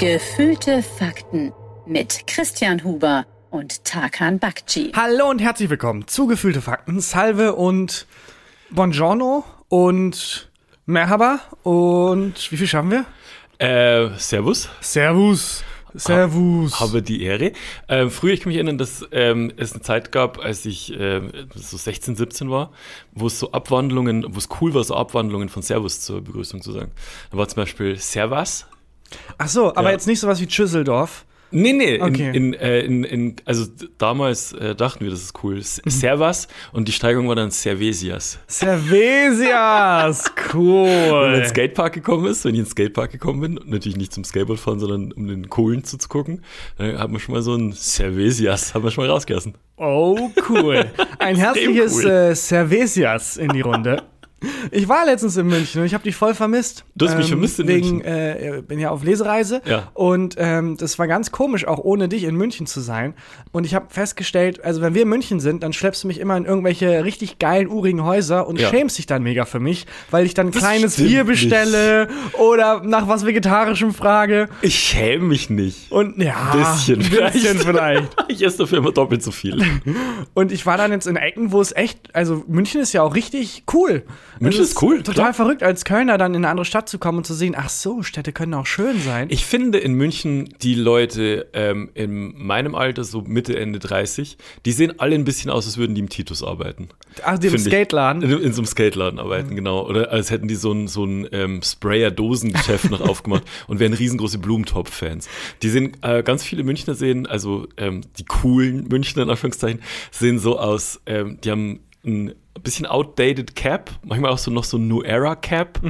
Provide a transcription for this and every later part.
Gefühlte Fakten mit Christian Huber und Tarkan Bakci. Hallo und herzlich willkommen zu Gefühlte Fakten. Salve und Buongiorno und Merhaba und wie viel schaffen wir? Äh, servus. Servus. Servus. Habe die Ehre. Ähm, früher, ich kann mich erinnern, dass ähm, es eine Zeit gab, als ich ähm, so 16, 17 war, wo es so Abwandlungen, wo es cool war, so Abwandlungen von Servus zur Begrüßung zu sagen. Da war zum Beispiel Servus. Ach so, aber Ja. jetzt nicht sowas wie Schüsseldorf. Nee, nee, Okay. in, in, äh, in, in, also damals äh, dachten wir, das ist cool. Mhm. Servus und die Steigerung war dann Servesias. Cervesias. Wenn man in Cool. den Skatepark gekommen ist, wenn ich in den Skatepark gekommen bin, natürlich nicht zum Skateboard fahren, sondern um den Kohlen zuzugucken, dann hat man schon mal so ein Cervesias, haben wir schon mal rausgelassen. Oh, cool. Ein herzliches cool. äh, Cervesias in die Runde. Ich war letztens in München und ich habe dich voll vermisst. Du hast mich vermisst in wegen, München. Äh, bin ja auf Lesereise Ja. und ähm, das war ganz komisch, auch ohne dich in München zu sein. Und ich habe festgestellt, also wenn wir in München sind, dann schleppst du mich immer in irgendwelche richtig geilen, urigen Häuser und Ja. schämst dich dann mega für mich, weil ich dann ein Das kleines Bier bestelle oder nach was Vegetarischem frage. Ich schäme mich nicht. Und ja, Bisschen ein bisschen vielleicht. Ich esse dafür immer doppelt so viel. Und ich war dann jetzt in Ecken, wo es echt, also München ist ja auch richtig cool. München ist cool, Total klar. verrückt, als Kölner dann in eine andere Stadt zu kommen und zu sehen, ach so, Städte können auch schön sein. Ich finde in München die Leute ähm, in meinem Alter, so Mitte, Ende 30, die sehen alle ein bisschen aus, als würden die im Titus arbeiten. ach, Finde ich. Skateladen. In, in so einem Skateladen arbeiten, genau. Oder als hätten die so ein, so ein ähm, Sprayer-Dosengeschäft noch aufgemacht und wären riesengroße Blumentopf-Fans. Die sehen, äh, ganz viele Münchner sehen, also ähm, die coolen Münchner in Anführungszeichen, sehen so aus, ähm, die haben ein bisschen outdated Cap, manchmal auch so noch so ein New Era Cap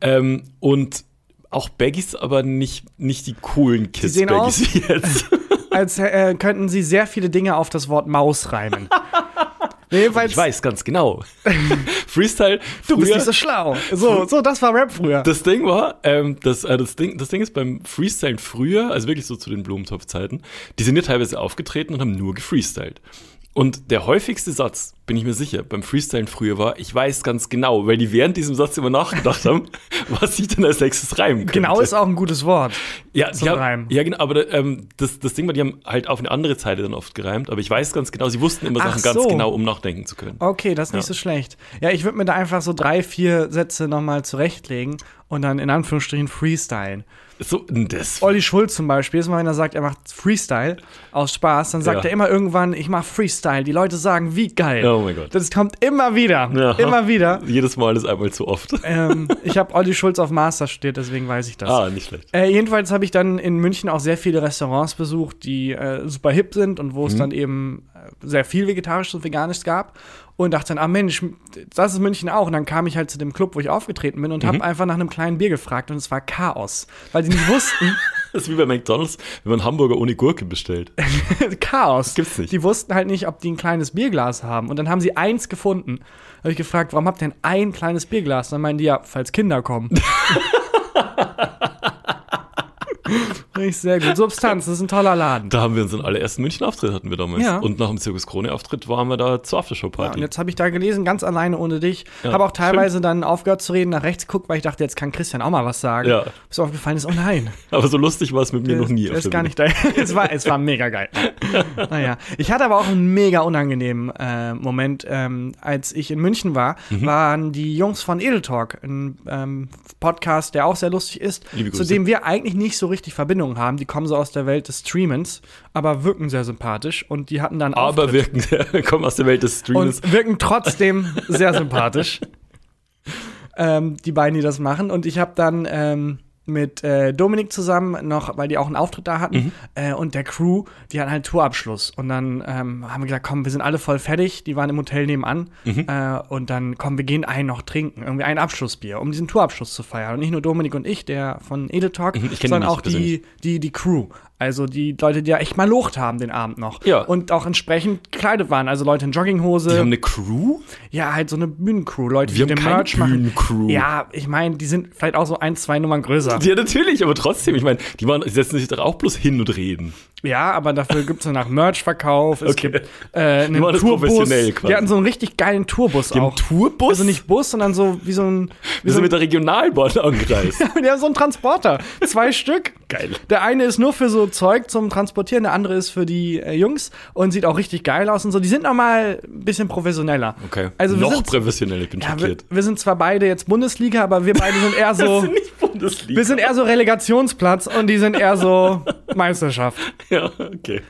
ähm, und auch Baggies, aber nicht, nicht die coolen Kids sehen Baggies aus- wie jetzt. Als äh, könnten sie sehr viele Dinge auf das Wort Maus reimen. Jedenfalls, Ich weiß ganz genau. Freestyle. du bist früher- nicht so schlau. So, so, das war Rap früher. Das Ding war, ähm, das, äh, das, Ding, das Ding ist beim Freestylen früher, also wirklich so zu den Blumentopf-Zeiten, die sind ja teilweise aufgetreten und haben nur gefreestylt. Und der häufigste Satz, bin ich mir sicher, beim Freestylen früher war, ich weiß ganz genau, weil die während diesem Satz immer nachgedacht haben, was ich denn als nächstes reimen könnte. genau ist auch ein gutes Wort. ja, zum haben, Reimen. Ja, genau, aber ähm, das, das Ding war, die haben halt auf eine andere Zeile dann oft gereimt, aber ich weiß ganz genau, sie wussten immer Ach Sachen ganz so. genau, um nachdenken zu können. Okay, das ist nicht Ja. so schlecht. Ja, ich würde mir da einfach so drei, vier Sätze nochmal zurechtlegen und dann in Anführungsstrichen freestylen. So, das Olli Schulz zum Beispiel, jedes Mal, wenn er sagt, er macht Freestyle aus Spaß, dann sagt Ja. er immer irgendwann, ich mach Freestyle. Die Leute sagen, wie geil. Oh mein Gott. Das kommt immer wieder. Ja. Immer wieder. Jedes Mal ist einmal zu oft. ähm, ich habe Olli Schulz auf Master studiert, deswegen weiß ich das. Ah, nicht schlecht. Äh, jedenfalls habe ich dann in München auch sehr viele Restaurants besucht, die äh, super hip sind und wo es dann eben äh, sehr viel Vegetarisches und Veganisches gab. Und dachte dann, ah Mensch, das ist München auch. Und dann kam ich halt zu dem Club, wo ich aufgetreten bin und habe einfach nach einem kleinen Bier gefragt und es war Chaos. Weil die nicht wussten, Das ist wie bei McDonalds, wenn man Hamburger ohne Gurke bestellt. Chaos. Gibt's nicht. Die wussten halt nicht, ob die ein kleines Bierglas haben. Und dann haben sie eins gefunden. Habe ich gefragt, warum habt ihr denn ein kleines Bierglas? Und dann meinen die ja, falls Kinder kommen. Ich sehr gut. Substanz, das ist ein toller Laden. Da haben wir unseren allerersten München-Auftritt hatten wir damals. Ja. Und nach dem Zirkus Krone-Auftritt waren wir da zur Ja, Aftershow-Party. und jetzt habe ich da gelesen, ganz alleine ohne dich. Ja, habe auch teilweise dann aufgehört zu reden, nach rechts geguckt, weil ich dachte, jetzt kann Christian auch mal was sagen. Ja. Bis aufgefallen ist, oh nein. Aber so lustig war es mit mir noch nie. Der auf ist der gar nicht da. es, war, es war mega geil. naja. Ich hatte aber auch einen mega unangenehmen äh, Moment. Ähm, als ich in München war, Mhm. waren die Jungs von Edel Talk, ein ähm, Podcast, der auch sehr lustig ist, zu dem wir eigentlich nicht so richtig Verbindung haben. Die kommen so aus der Welt des Streamens, aber wirken sehr sympathisch und die hatten dann Aber Auftritt. wirken, kommen aus der Welt des Streamers. und wirken trotzdem sehr sympathisch. ähm, die beiden, die das machen. Und ich habe dann ähm, mit äh, Dominik zusammen noch, weil die auch einen Auftritt da hatten, Mhm. äh, und der Crew, die hatten halt Tourabschluss. Und dann ähm, haben wir gesagt, komm, wir sind alle voll fertig. Die waren im Hotel nebenan. Mhm. Äh, und dann, komm, wir gehen ein noch trinken. Irgendwie ein Abschlussbier, um diesen Tourabschluss zu feiern. Und nicht nur Dominik und ich, der von Edel Talk, Mhm, sondern auch die, die, die Crew. Also die Leute, die ja echt mal locht haben den Abend noch. Ja. Und auch entsprechend gekleidet waren. Also Leute in Jogginghose. Die haben eine Crew? Ja, halt so eine Bühnencrew, Leute, Wir die den Merch machen. Ja, ich meine, die sind vielleicht auch so ein, zwei Nummern größer. Ja, natürlich, aber trotzdem. Ich meine, die, waren, die setzen sich doch auch bloß hin und reden. Ja, aber dafür gibt's so nach Merch-Verkauf. Es Okay. gibt äh, einen Tourbus. professionell quasi. Die hatten so einen richtig geilen Tourbus auch. Tourbus? Also nicht Bus, sondern so wie so ein. Wie Wir so sind mit der Regionalbahn angereist. die haben so einen Transporter. Zwei Stück. Geil. Der eine ist nur für so Zeug zum Transportieren, der andere ist für die äh, Jungs und sieht auch richtig geil aus und so. Die sind noch mal ein bisschen professioneller. Okay. Also wir Noch sind, professionell, ich bin ja, wir, schockiert. wir sind zwar beide jetzt Bundesliga, aber wir beide sind eher so. nicht Bundesliga. wir sind eher so Relegationsplatz und die sind eher so Meisterschaft. ja, okay.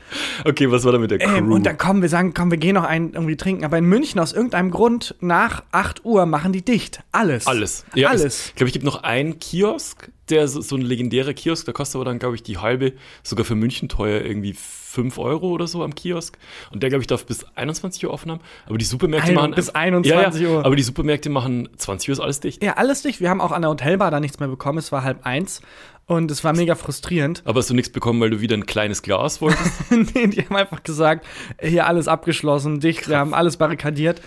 Okay, was war da mit der Crew? Ähm, und dann kommen wir sagen, komm, wir gehen noch einen irgendwie trinken. Aber in München aus irgendeinem Grund nach 8 Uhr machen die dicht. Alles. Alles. Ja, Alles. Es, ich glaube, ich gibt noch einen Kiosk, der so, so ein legendärer Kiosk, der kostet aber dann, glaube ich, die halbe, sogar für München teuer, irgendwie 5 Euro oder so am Kiosk. Und der, glaube ich, darf bis 21 Uhr offen haben. Aber die Supermärkte Ein- machen. bis 21 ja, ja, Uhr. Aber die Supermärkte machen 20 Uhr ist alles dicht. Ja, alles dicht. Wir haben auch an der Hotelbar da nichts mehr bekommen. Es war halb eins. Und es war mega frustrierend. Aber hast du nichts bekommen, weil du wieder ein kleines Glas wolltest? nee, die haben einfach gesagt, hier alles abgeschlossen, dicht, wir haben alles barrikadiert.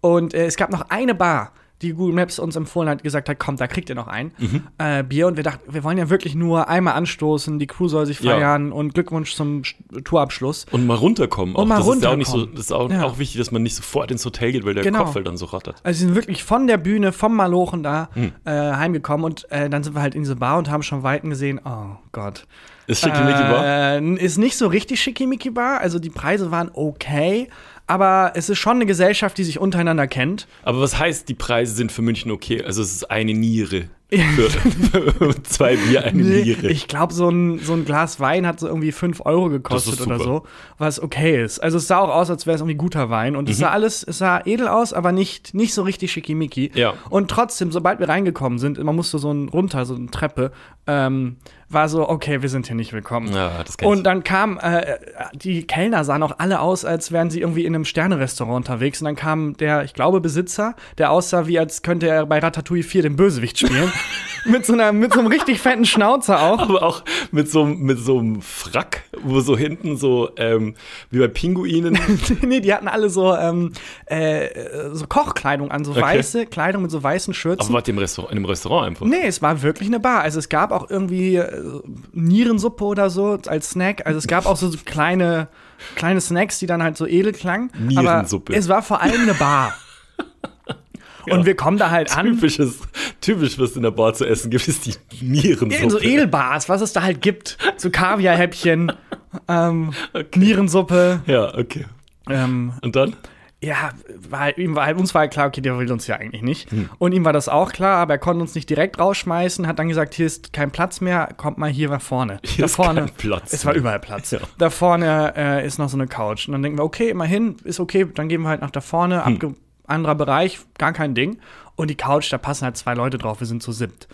Und äh, es gab noch eine Bar, die Google Maps uns empfohlen hat, gesagt hat, komm, da kriegt ihr noch ein äh, Bier. Und wir dachten, wir wollen ja wirklich nur einmal anstoßen, die Crew soll sich Ja. feiern und Glückwunsch zum Sch- Tourabschluss. Und mal runterkommen. Und auch. mal das ist ja auch nicht so, runterkommen. das ist auch, Ja. auch wichtig, dass man nicht sofort ins Hotel geht, weil der Genau. Kopf halt dann so rattert. Also sie sind wirklich von der Bühne, vom Malochen da Hm. äh, heimgekommen und äh, dann sind wir halt in diese Bar und haben schon Weiten gesehen, oh Gott. Ist Schickimicki war? Äh, ist nicht so richtig schickimicki Bar, also die Preise waren okay, aber es ist schon eine Gesellschaft, die sich untereinander kennt. Aber was heißt, die Preise sind für München okay? Also es ist eine Niere. Für, für zwei Bier eine Niere. Ich glaube, so ein, so ein Glas Wein hat so irgendwie 5 Euro gekostet oder so, was okay ist. Also es sah auch aus, als wäre es irgendwie guter Wein. Und Mhm. es sah alles, es sah edel aus, aber nicht, nicht so richtig schickimicki. Ja. Und trotzdem, sobald wir reingekommen sind, man musste so ein runter, so eine Treppe, ähm, war so, okay, wir sind hier nicht willkommen. Ja. Und dann kam, äh, die Kellner sahen auch alle aus, als wären sie irgendwie in einem Sternerestaurant unterwegs. Und dann kam der, ich glaube, Besitzer, der aussah, wie als könnte er bei Ratatouille 4 den Bösewicht spielen. mit, so einer, mit so einem richtig fetten Schnauzer auch. aber auch mit so, mit so einem Frack, wo so hinten so, ähm, wie bei Pinguinen. nee, die hatten alle so, ähm, äh, so Kochkleidung an, so Okay. weiße Kleidung mit so weißen Schürzen. aber ihr im Restaurant, in einem Restaurant einfach? Nee, es war wirklich eine Bar. Also es gab auch irgendwie äh, Nierensuppe oder so als Snack. Also es gab auch so, kleine, kleine Snacks, die dann halt so edel klangen. Nierensuppe. Aber es war vor allem eine Bar. Und wir kommen da halt an. Typisches, typisch, was in der Bar zu essen gibt, ist die Nierensuppe. In so Edelbars, was es da halt gibt. So Kaviarhäppchen, ähm, Nierensuppe. Ja, okay. Ähm, Und dann? Ja, war, halt- ihm war, halt- uns war halt klar, okay, der will uns ja eigentlich nicht. Hm. Und ihm war das auch klar, aber er konnte uns nicht direkt rausschmeißen, hat dann gesagt, hier ist kein Platz mehr, kommt mal hier nach vorne. Hier da ist vorne. kein Platz Es war überall Platz. Ja. Da vorne äh, ist noch so eine Couch. Und dann denken wir, okay, immerhin, ist okay, dann gehen wir halt nach da vorne, Hm. anderer Bereich, gar kein Ding. Und die Couch, da passen halt zwei Leute drauf, wir sind zu siebt.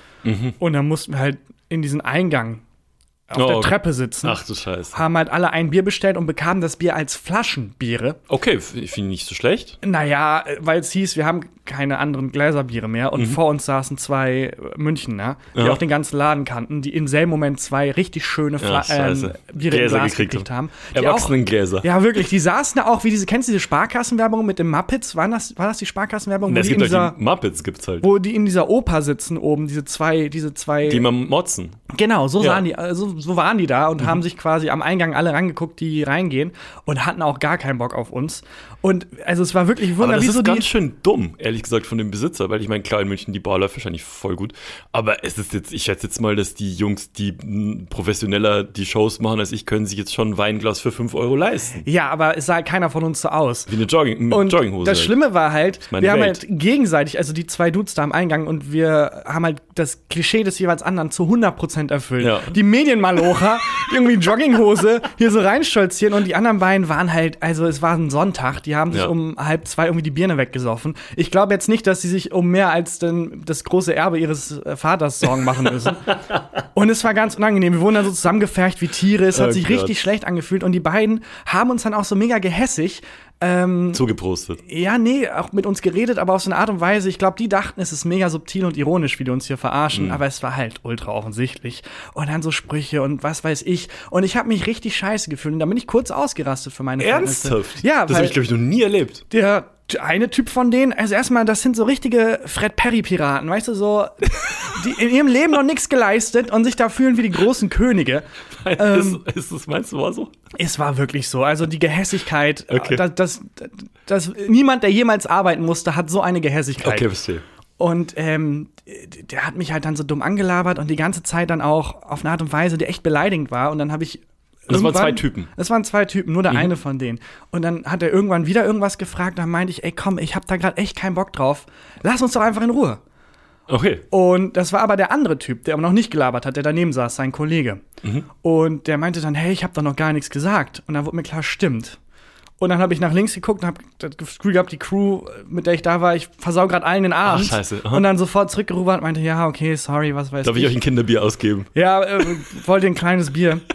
Und dann mussten wir halt in diesen Eingang auf Mhm. Oh, der okay. Treppe sitzen. Ach du Scheiße. Haben halt alle ein Bier bestellt und bekamen das Bier als Flaschenbiere. Okay, finde ich nicht so schlecht. Naja, weil es hieß, wir haben keine anderen Gläserbiere mehr und vor uns saßen zwei äh, Münchner, die Mhm. Ja. auch den ganzen Laden kannten, die im selben Moment zwei richtig schöne Fla Ja, scheiße. Biere Gläser Glas gekriegt gekriegt haben. Erwachsenengläser. ja, wirklich, die saßen da auch wie diese, kennst du diese Sparkassenwerbung mit den Muppets? War das, war das die Sparkassenwerbung? Es gibt dieser, die Muppets, gibt's halt. wo die in dieser Oper sitzen oben, diese zwei, diese zwei. Die immer motzen. Genau, so Ja. Mhm. sahen die, also so waren die da und haben sich quasi am Eingang alle rangeguckt, die reingehen und hatten auch gar keinen Bock auf uns. Und also es war wirklich ein Aber Wunder, das ist so ganz schön dumm, ehrlich gesagt, von dem Besitzer, weil ich meine, klar, in München, die Bar läuft wahrscheinlich voll gut. Aber es ist jetzt, ich schätze jetzt mal, dass die Jungs, die professioneller die Shows machen als ich, können sich jetzt schon ein Weinglas für 5 Euro leisten. Ja, aber es sah halt keiner von uns so aus. Wie eine Jogging, Und Jogginghose. das halt. Schlimme war halt, wir haben Welt. halt gegenseitig, also die zwei Dudes da am Eingang und wir haben halt das Klischee des jeweils anderen zu 100% erfüllt. Ja. Die Medienmalocher, die irgendwie Jogginghose hier so reinstolzieren und die anderen beiden waren halt, also es war ein Sonntag, die haben sich Ja. um halb zwei irgendwie die Birne weggesoffen. Ich glaube jetzt nicht, dass sie sich um mehr als den, das große Erbe ihres äh, Vaters Sorgen machen müssen. und es war ganz unangenehm. Wir wurden dann so zusammengefercht wie Tiere. Es hat Oh sich Gott. richtig schlecht angefühlt und die beiden haben uns dann auch so mega gehässig. Ähm, Zugeprostet. ja, nee, auch mit uns geredet, aber auf so eine Art und Weise. Ich glaube, die dachten, es ist mega subtil und ironisch, wie die uns hier verarschen, Mhm. aber es war halt ultra offensichtlich. Und dann so Sprüche und was weiß ich. Und ich habe mich richtig scheiße gefühlt. Und dann bin ich kurz ausgerastet für meine Verhältnisse. Ernsthaft? Ja, das habe ich, glaube ich, noch nie erlebt. der eine Typ von denen, also erstmal, das sind so richtige Fred Perry-Piraten, weißt du, so, die in ihrem Leben noch nichts geleistet und sich da fühlen wie die großen Könige. Ähm, ist, ist das, meinst du, war so? Es war wirklich so. Also die Gehässigkeit, Okay. das, das, das, niemand, der jemals arbeiten musste, hat so eine Gehässigkeit. Okay, verstehe. Und ähm, der hat mich halt dann so dumm angelabert und die ganze Zeit dann auch auf eine Art und Weise, die echt beleidigend war. Und dann habe ich. Das waren zwei Typen. Das waren zwei Typen, nur der Mhm. eine von denen. Und dann hat er irgendwann wieder irgendwas gefragt. Dann meinte ich, ey, komm, ich habe da gerade echt keinen Bock drauf. Lass uns doch einfach in Ruhe. Okay. Und das war aber der andere Typ, der aber noch nicht gelabert hat, der daneben saß, sein Kollege. Mhm. Und der meinte dann, hey, ich habe doch noch gar nichts gesagt. Und dann wurde mir klar, stimmt. Und dann habe ich nach links geguckt und habe das Gefühl gehabt, die Crew, mit der ich da war, ich versau gerade allen den Abend. Ach, scheiße. Aha. Und dann sofort zurückgerudert und meinte, ja, okay, sorry, was weiß Darf ich euch ein Kinderbier ausgeben? ja, äh, wollte ein kleines Bier.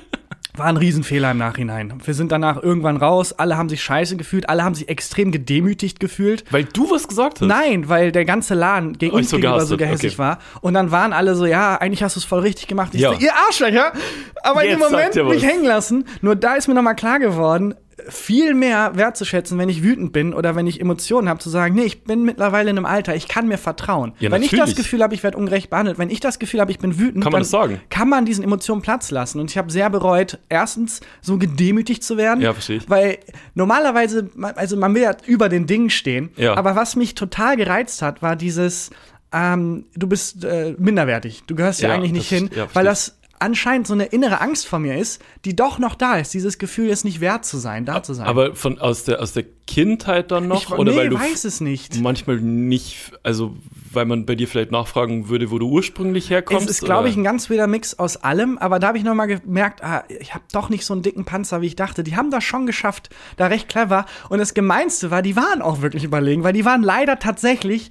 War ein Riesenfehler im Nachhinein. Wir sind danach irgendwann raus, alle haben sich scheiße gefühlt, alle haben sich extrem gedemütigt gefühlt. Weil du was gesagt hast. Nein, weil der ganze Laden gegen uns so gegenüber so gehässig okay. war. Und dann waren alle so, ja, eigentlich hast du es voll richtig gemacht. Ich Ja. so, ihr Arschlöcher! Aber in dem Jetzt Moment mich hängen lassen. Nur da ist mir nochmal klar geworden, viel mehr wertzuschätzen, wenn ich wütend bin oder wenn ich Emotionen habe, zu sagen, nee, ich bin mittlerweile in einem Alter, ich kann mir vertrauen. Ja, wenn ich das. Gefühl habe, ich werde ungerecht behandelt, wenn ich das Gefühl habe, ich bin wütend, Kann man das sagen? kann man diesen Emotionen Platz lassen. Und ich habe sehr bereut, erstens so gedemütigt zu werden. Ja, verstehe ich. Weil normalerweise, also man will ja über den Dingen stehen. Ja. Aber was mich total gereizt hat, war dieses, ähm, du bist äh, minderwertig. Du gehörst ja, Ja, eigentlich nicht das- hin, ja, weil das anscheinend so eine innere Angst vor mir ist, die doch noch da ist. Dieses Gefühl, es nicht wert zu sein, da zu sein. Aber von, aus, der, aus der Kindheit dann noch? ich oder nee, weil du weiß es nicht. manchmal nicht, also weil man bei dir vielleicht nachfragen würde, wo du ursprünglich herkommst? Es ist, glaube ich, ein ganz wilder Mix aus allem, aber da habe ich noch mal gemerkt, ah, ich habe doch nicht so einen dicken Panzer, wie ich dachte. Die haben das schon geschafft, da recht clever. Und das Gemeinste war, die waren auch wirklich überlegen, weil die waren leider tatsächlich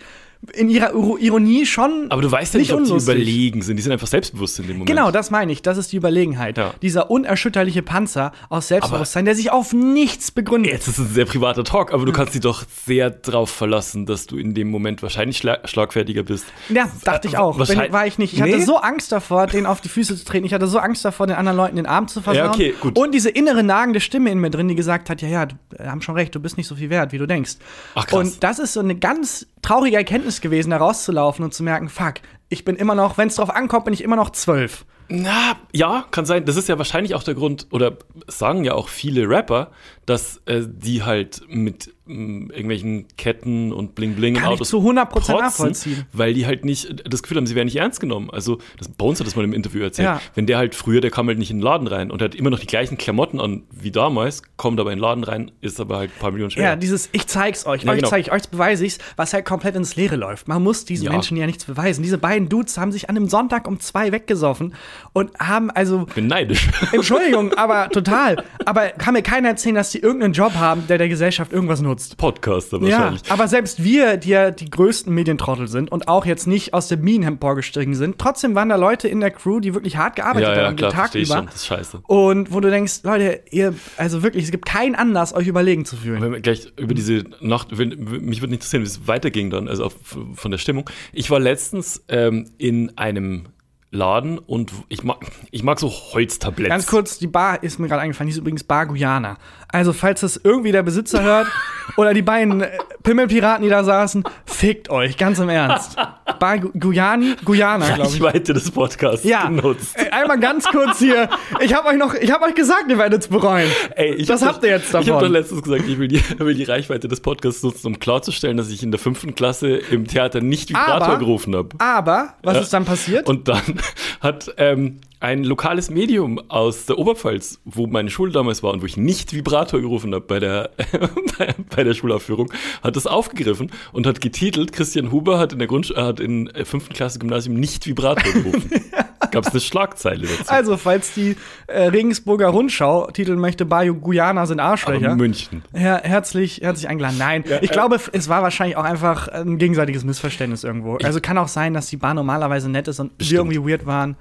in ihrer Iro- Ironie schon Aber du weißt ja nicht, ob die unlustig. überlegen sind. Die sind einfach selbstbewusst in dem Moment. Genau, das meine ich. Das ist die Überlegenheit. Ja. Dieser unerschütterliche Panzer aus Selbstbewusstsein, der sich auf nichts begründet. Jetzt ist es ein sehr privater Talk, aber du kannst dich doch sehr drauf verlassen, dass du in dem Moment wahrscheinlich schla schlagfertiger bist. Ja, dachte ich auch. Bin, war ich nicht. Ich Nee? hatte so Angst davor, den auf die Füße zu treten. Ich hatte so Angst davor, den anderen Leuten den Arm zu versauen. Ja, okay, gut. Und diese innere nagende Stimme in mir drin, die gesagt hat, ja, ja, du haben schon recht, du bist nicht so viel wert, wie du denkst. Ach, krass. Und das ist so eine ganz traurige Erkenntnis gewesen, da rauszulaufen und zu merken, fuck, ich bin immer noch, wenn es drauf ankommt, bin ich immer noch zwölf. Na, ja, kann sein. Das ist ja wahrscheinlich auch der Grund, oder sagen ja auch viele Rapper, dass äh, die halt mit mh, irgendwelchen Ketten und Bling-Bling Kann ich Autos zu 100% protzen, nachvollziehen. Weil die halt nicht das Gefühl haben, sie werden nicht ernst genommen. Also, das, Bones hat das mal im Interview erzählt. Ja. Wenn der halt früher, der kam halt nicht in den Laden rein und hat immer noch die gleichen Klamotten an wie damals, kommt aber in den Laden rein, ist aber halt ein paar Millionen schwerer. Ja, dieses Ich zeig's euch, Ja, euch genau. zeige ich, euch beweise ich's, was halt komplett ins Leere läuft. Man muss diesen Ja. Menschen ja nichts beweisen. Diese beiden Dudes haben sich an einem Sonntag um zwei weggesoffen und haben also bin neidisch. Entschuldigung, aber total. Aber kann mir keiner erzählen, dass die irgendeinen Job haben, der der Gesellschaft irgendwas nutzt. Podcaster Ja, wahrscheinlich. aber selbst wir, die ja die größten Medientrottel sind und auch jetzt nicht aus dem Minen emporgestiegen sind, trotzdem waren da Leute in der Crew, die wirklich hart gearbeitet Ja, ja, haben, klar, den Tag über. schon. Das ist scheiße. Und wo du denkst, Leute, ihr, also wirklich, es gibt keinen Anlass, euch überlegen zu fühlen. Wenn wir gleich über diese Nacht, wenn, mich würde interessieren, wie es weiterging dann, also auf, von der Stimmung. Ich war letztens ähm, in einem Laden und ich mag, ich mag so Holztabletts. Ganz kurz, die Bar ist mir gerade eingefallen, die ist übrigens Bar Guyana. Also, falls das irgendwie der Besitzer hört oder die beiden äh, Pimmelpiraten, die da saßen, fickt euch, ganz im Ernst. Bar Gu Guyani, Guyana, glaube ich. Reichweite des Podcasts Ja, genutzt. Einmal ganz kurz hier. Ich habe euch noch, ich habe euch gesagt, ihr werdet es bereuen. Ey, ich das hab habt ihr jetzt Ich habe davon. doch letztens gesagt, ich will die, will die Reichweite des Podcasts nutzen, um klarzustellen, dass ich in der fünften Klasse im Theater nicht Vibrator Aber- gerufen habe. Aber, was Ja. ist dann passiert? Und dann hat ähm, ein lokales Medium aus der Oberpfalz, wo meine Schule damals war und wo ich nicht Vibrator gerufen habe bei der, bei, bei der Schulaufführung, hat das aufgegriffen und hat getitelt, Christian Huber hat in der Grund, äh, hat in der fünften Klasse Gymnasium nicht Vibrator gerufen. Gab es eine Schlagzeile dazu. also, falls die äh, Regensburger Rundschau titeln möchte, Bar Guyana sind Aber Arschlöcher. München. Her herzlich, herzlich eingeladen. Nein, ich äh, glaube, es war wahrscheinlich auch einfach ein gegenseitiges Missverständnis irgendwo. Also kann auch sein, dass die Bar normalerweise nett ist und wir Bestimmt. irgendwie weird waren.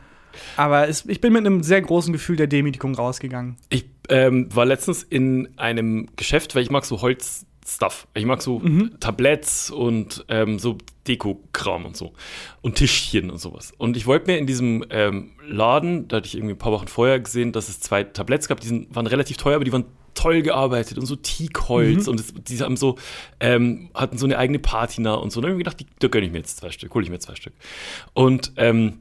Aber es, ich bin mit einem sehr großen Gefühl der Demütigung rausgegangen. Ich ähm, war letztens in einem Geschäft, weil ich mag so Holzstuff. Ich mag so Tabletts und ähm, so Deko-Kram und so. Und Tischchen und sowas. Und ich wollte mir in diesem ähm, Laden, da hatte ich irgendwie ein paar Wochen vorher gesehen, dass es zwei Tabletts gab, die sind, waren relativ teuer, aber die waren toll gearbeitet und so Teakholz und es, die haben so, ähm, hatten so eine eigene Patina und so. Und dann habe ich mir gedacht, die, da gönne ich mir jetzt zwei Stück, hole ich mir zwei Stück. Und ähm,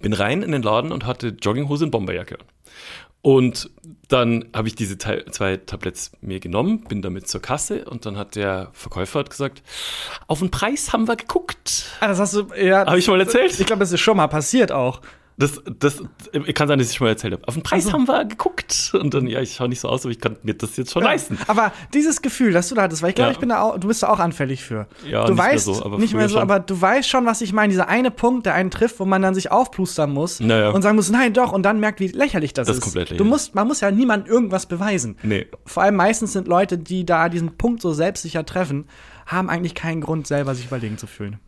bin rein in den Laden und hatte Jogginghose und Bomberjacke an. Und dann habe ich diese zwei Tabletts mir genommen, bin damit zur Kasse und dann hat der Verkäufer hat gesagt, auf den Preis haben wir geguckt. Ah, das hast du, ja. Habe ich mal erzählt? Ich glaube, das ist schon mal passiert auch. Das, das kann sein, dass ich schon mal erzählt habe. Auf den Preis Also- haben wir geguckt. Und dann, ja, ich schaue nicht so aus, aber ich kann mir das jetzt schon Ja. leisten. Aber dieses Gefühl, das du da hattest, weil ich glaube, Ja. ich bin da auch, du bist da auch anfällig für. Ja, du nicht mehr weißt, so, aber nicht mehr so, schon. aber du weißt schon, was ich meine. Dieser eine Punkt, der einen trifft, wo man dann sich aufplustern muss Naja. und sagen muss, nein, doch, und dann merkt, wie lächerlich das, Das ist komplett du lächerlich. musst, man muss ja niemandem irgendwas beweisen. Nee. Vor allem meistens sind Leute, die da diesen Punkt so selbstsicher treffen, haben eigentlich keinen Grund, selber sich überlegen zu fühlen.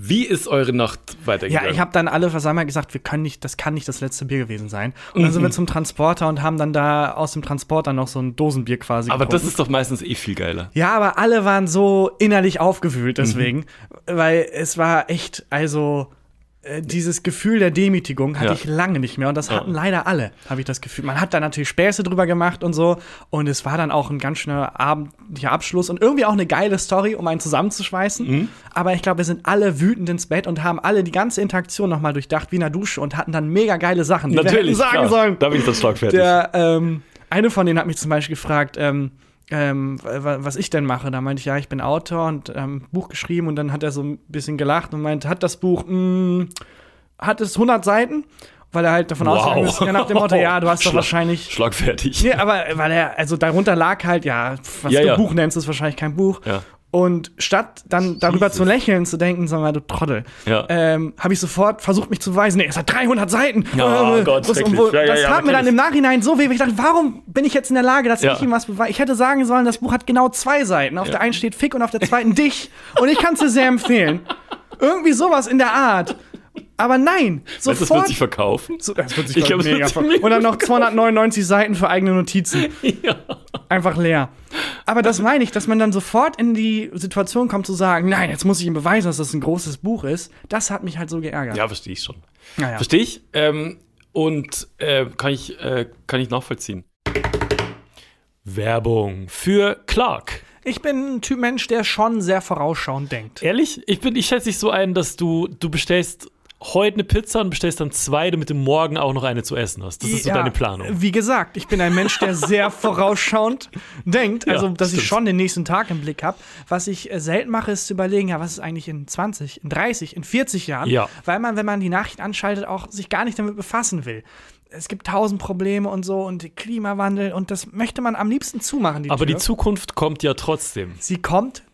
Wie ist eure Nacht Ja, weitergegangen? ich habe dann alle versammelt gesagt, wir können nicht, das kann nicht das letzte Bier gewesen sein. Und dann sind wir zum Transporter und haben dann da aus dem Transporter noch so ein Dosenbier quasi aber das getrunken. ist doch meistens eh viel geiler. Ja, aber alle waren so innerlich aufgewühlt Mhm. deswegen, weil es war echt, also äh, dieses Gefühl der Demütigung hatte Ja. ich lange nicht mehr und das Ja. hatten leider alle, habe ich das Gefühl. Man hat da natürlich Späße drüber gemacht und so und es war dann auch ein ganz schöner abendlicher Abschluss und irgendwie auch eine geile Story, um einen zusammenzuschweißen. Mhm. Aber ich glaube, wir sind alle wütend ins Bett und haben alle die ganze Interaktion nochmal durchdacht wie in der Dusche und hatten dann mega geile Sachen, die wir Natürlich. sagen klar. sollen. Da bin ich dann schlagfertig. Der, ähm, eine von denen hat mich zum Beispiel gefragt, ähm, ähm, wa- was ich denn mache. Da meinte ich, ja, ich bin Autor und ähm, Buch geschrieben und dann hat er so ein bisschen gelacht und meinte, hat das Buch, mh, hat es 100 Seiten? Weil er halt davon Wow. ausgegangen ist, ja, nach dem Motto, ja, du hast doch wahrscheinlich. Schlagfertig. Nee, aber weil er, also darunter lag halt, ja, was Ja, du ja. Buch nennst, ist wahrscheinlich kein Buch. Ja. Und statt dann darüber Jesus. zu lächeln, zu denken, sag mal, du Trottel, Ja. ähm, habe ich sofort versucht, mich zu beweisen. Nee, es hat 300 Seiten. Ja, Äh, Gott, das, wo, Ja, das ja, tat mir dann im Nachhinein so weh, weil ich dachte, warum bin ich jetzt in der Lage, dass ich ihm was beweise? Ich hätte sagen sollen, das Buch hat genau zwei Seiten. Auf der einen steht Fick und auf der zweiten dich. Und ich kann es dir sehr empfehlen. Irgendwie sowas in der Art. Aber nein, du, das wird sofort. sich verkaufen? So, das wird sich Ich glaub mega das wird ver- mega Und dann noch 299 Seiten für eigene Notizen. ja. Einfach leer. Aber das meine ich, dass man dann sofort in die Situation kommt zu sagen, nein, jetzt muss ich ihm beweisen, dass das ein großes Buch ist. Das hat mich halt so geärgert. Ja, verstehe ich schon. Naja. Verstehe ich. Ähm, und äh, kann, ich, äh, kann ich nachvollziehen. Werbung für Clark. Ich bin ein Typ Mensch, der schon sehr vorausschauend denkt. Ehrlich? Ich, bin, ich schätze dich so ein, dass du, du bestellst heute eine Pizza und bestellst dann zwei, damit du morgen auch noch eine zu essen hast. Das ist so Ja, deine Planung. Wie gesagt, ich bin ein Mensch, der sehr vorausschauend denkt. Also, Ja, dass ich stimmt. schon den nächsten Tag im Blick habe. Was ich äh, selten mache, ist zu überlegen, ja, was ist eigentlich in 20, in 30, in 40 Jahren? Ja. Weil man, wenn man die Nachricht anschaltet, auch sich gar nicht damit befassen will. Es gibt tausend Probleme und so und Klimawandel und das möchte man am liebsten zumachen. Die Aber die Tür. Zukunft kommt ja trotzdem. Sie kommt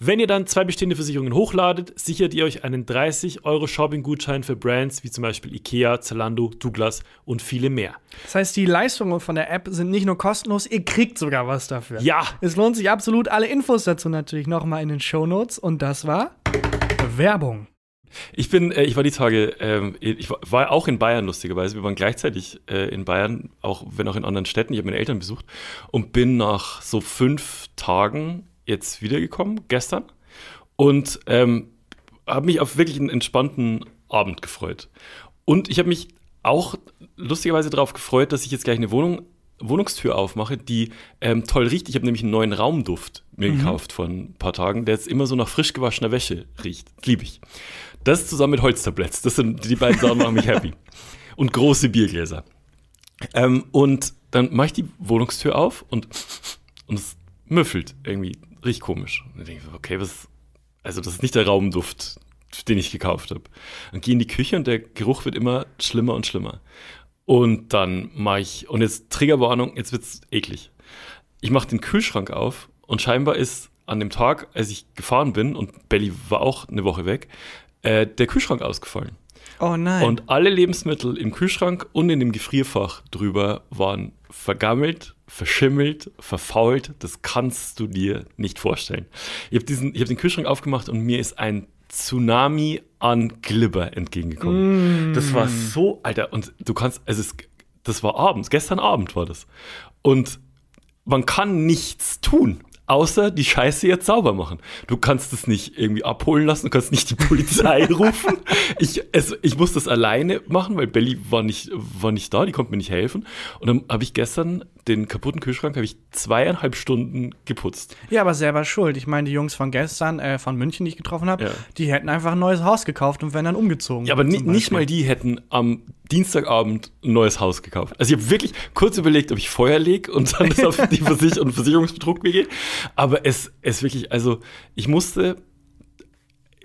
Wenn ihr dann zwei bestehende Versicherungen hochladet, sichert ihr euch einen 30 Euro Shopping-Gutschein für Brands wie zum Beispiel Ikea, Zalando, Douglas und viele mehr. Das heißt, die Leistungen von der App sind nicht nur kostenlos, ihr kriegt sogar was dafür. Ja! Es lohnt sich absolut. Alle Infos dazu natürlich nochmal in den Show Notes. Und das war Werbung. Ich bin, äh, ich war die Tage, ähm, ich war, war auch in Bayern lustigerweise. Wir waren gleichzeitig äh, in Bayern, auch wenn auch in anderen Städten. Ich habe meine Eltern besucht und bin nach so fünf Tagen jetzt wiedergekommen, gestern, und ähm, habe mich auf wirklich einen entspannten Abend gefreut. Und ich habe mich auch lustigerweise darauf gefreut, dass ich jetzt gleich eine Wohnung, Wohnungstür aufmache, die ähm, toll riecht. Ich habe nämlich einen neuen Raumduft mir gekauft vor ein paar Tagen, der jetzt immer so nach frisch gewaschener Wäsche riecht. Liebe ich. Das zusammen mit Holztabletts, das sind die beiden Sachen machen mich happy. Und große Biergläser. Ähm, und dann mache ich die Wohnungstür auf und, und es müffelt irgendwie, riecht komisch. Und dann denke ich, okay, was, also das ist nicht der Raumduft, den ich gekauft habe. Dann gehe in die Küche und der Geruch wird immer schlimmer und schlimmer. Und dann mache ich, und jetzt Triggerwarnung, jetzt wird's eklig. Ich mache den Kühlschrank auf und scheinbar ist an dem Tag, als ich gefahren bin, und Belly war auch eine Woche weg, äh, der Kühlschrank ausgefallen. Oh nein. Und alle Lebensmittel im Kühlschrank und in dem Gefrierfach drüber waren vergammelt, verschimmelt, verfault. Das kannst du dir nicht vorstellen. Ich habe habe den Kühlschrank aufgemacht und mir ist ein Tsunami an Glibber entgegengekommen. Das war so, Alter, und du kannst, also es, das war abends, gestern Abend war das. Und man kann nichts tun, außer die Scheiße jetzt sauber machen. Du kannst es nicht irgendwie abholen lassen, du kannst nicht die Polizei rufen. Ich, es, ich muss das alleine machen, weil Belly war nicht, war nicht da, die konnte mir nicht helfen. Und dann habe ich gestern den kaputten Kühlschrank habe ich zweieinhalb Stunden geputzt. ja, aber selber schuld. Ich meine, die Jungs von gestern, äh, von München, die ich getroffen habe, Ja. die hätten einfach ein neues Haus gekauft und wären dann umgezogen. Ja, aber ni nicht mal die hätten am Dienstagabend ein neues Haus gekauft. Also ich habe wirklich kurz überlegt, ob ich Feuer leg und dann das auf die Versich und Versicherungsbetrug mir gehe. Aber es, es wirklich, also ich musste,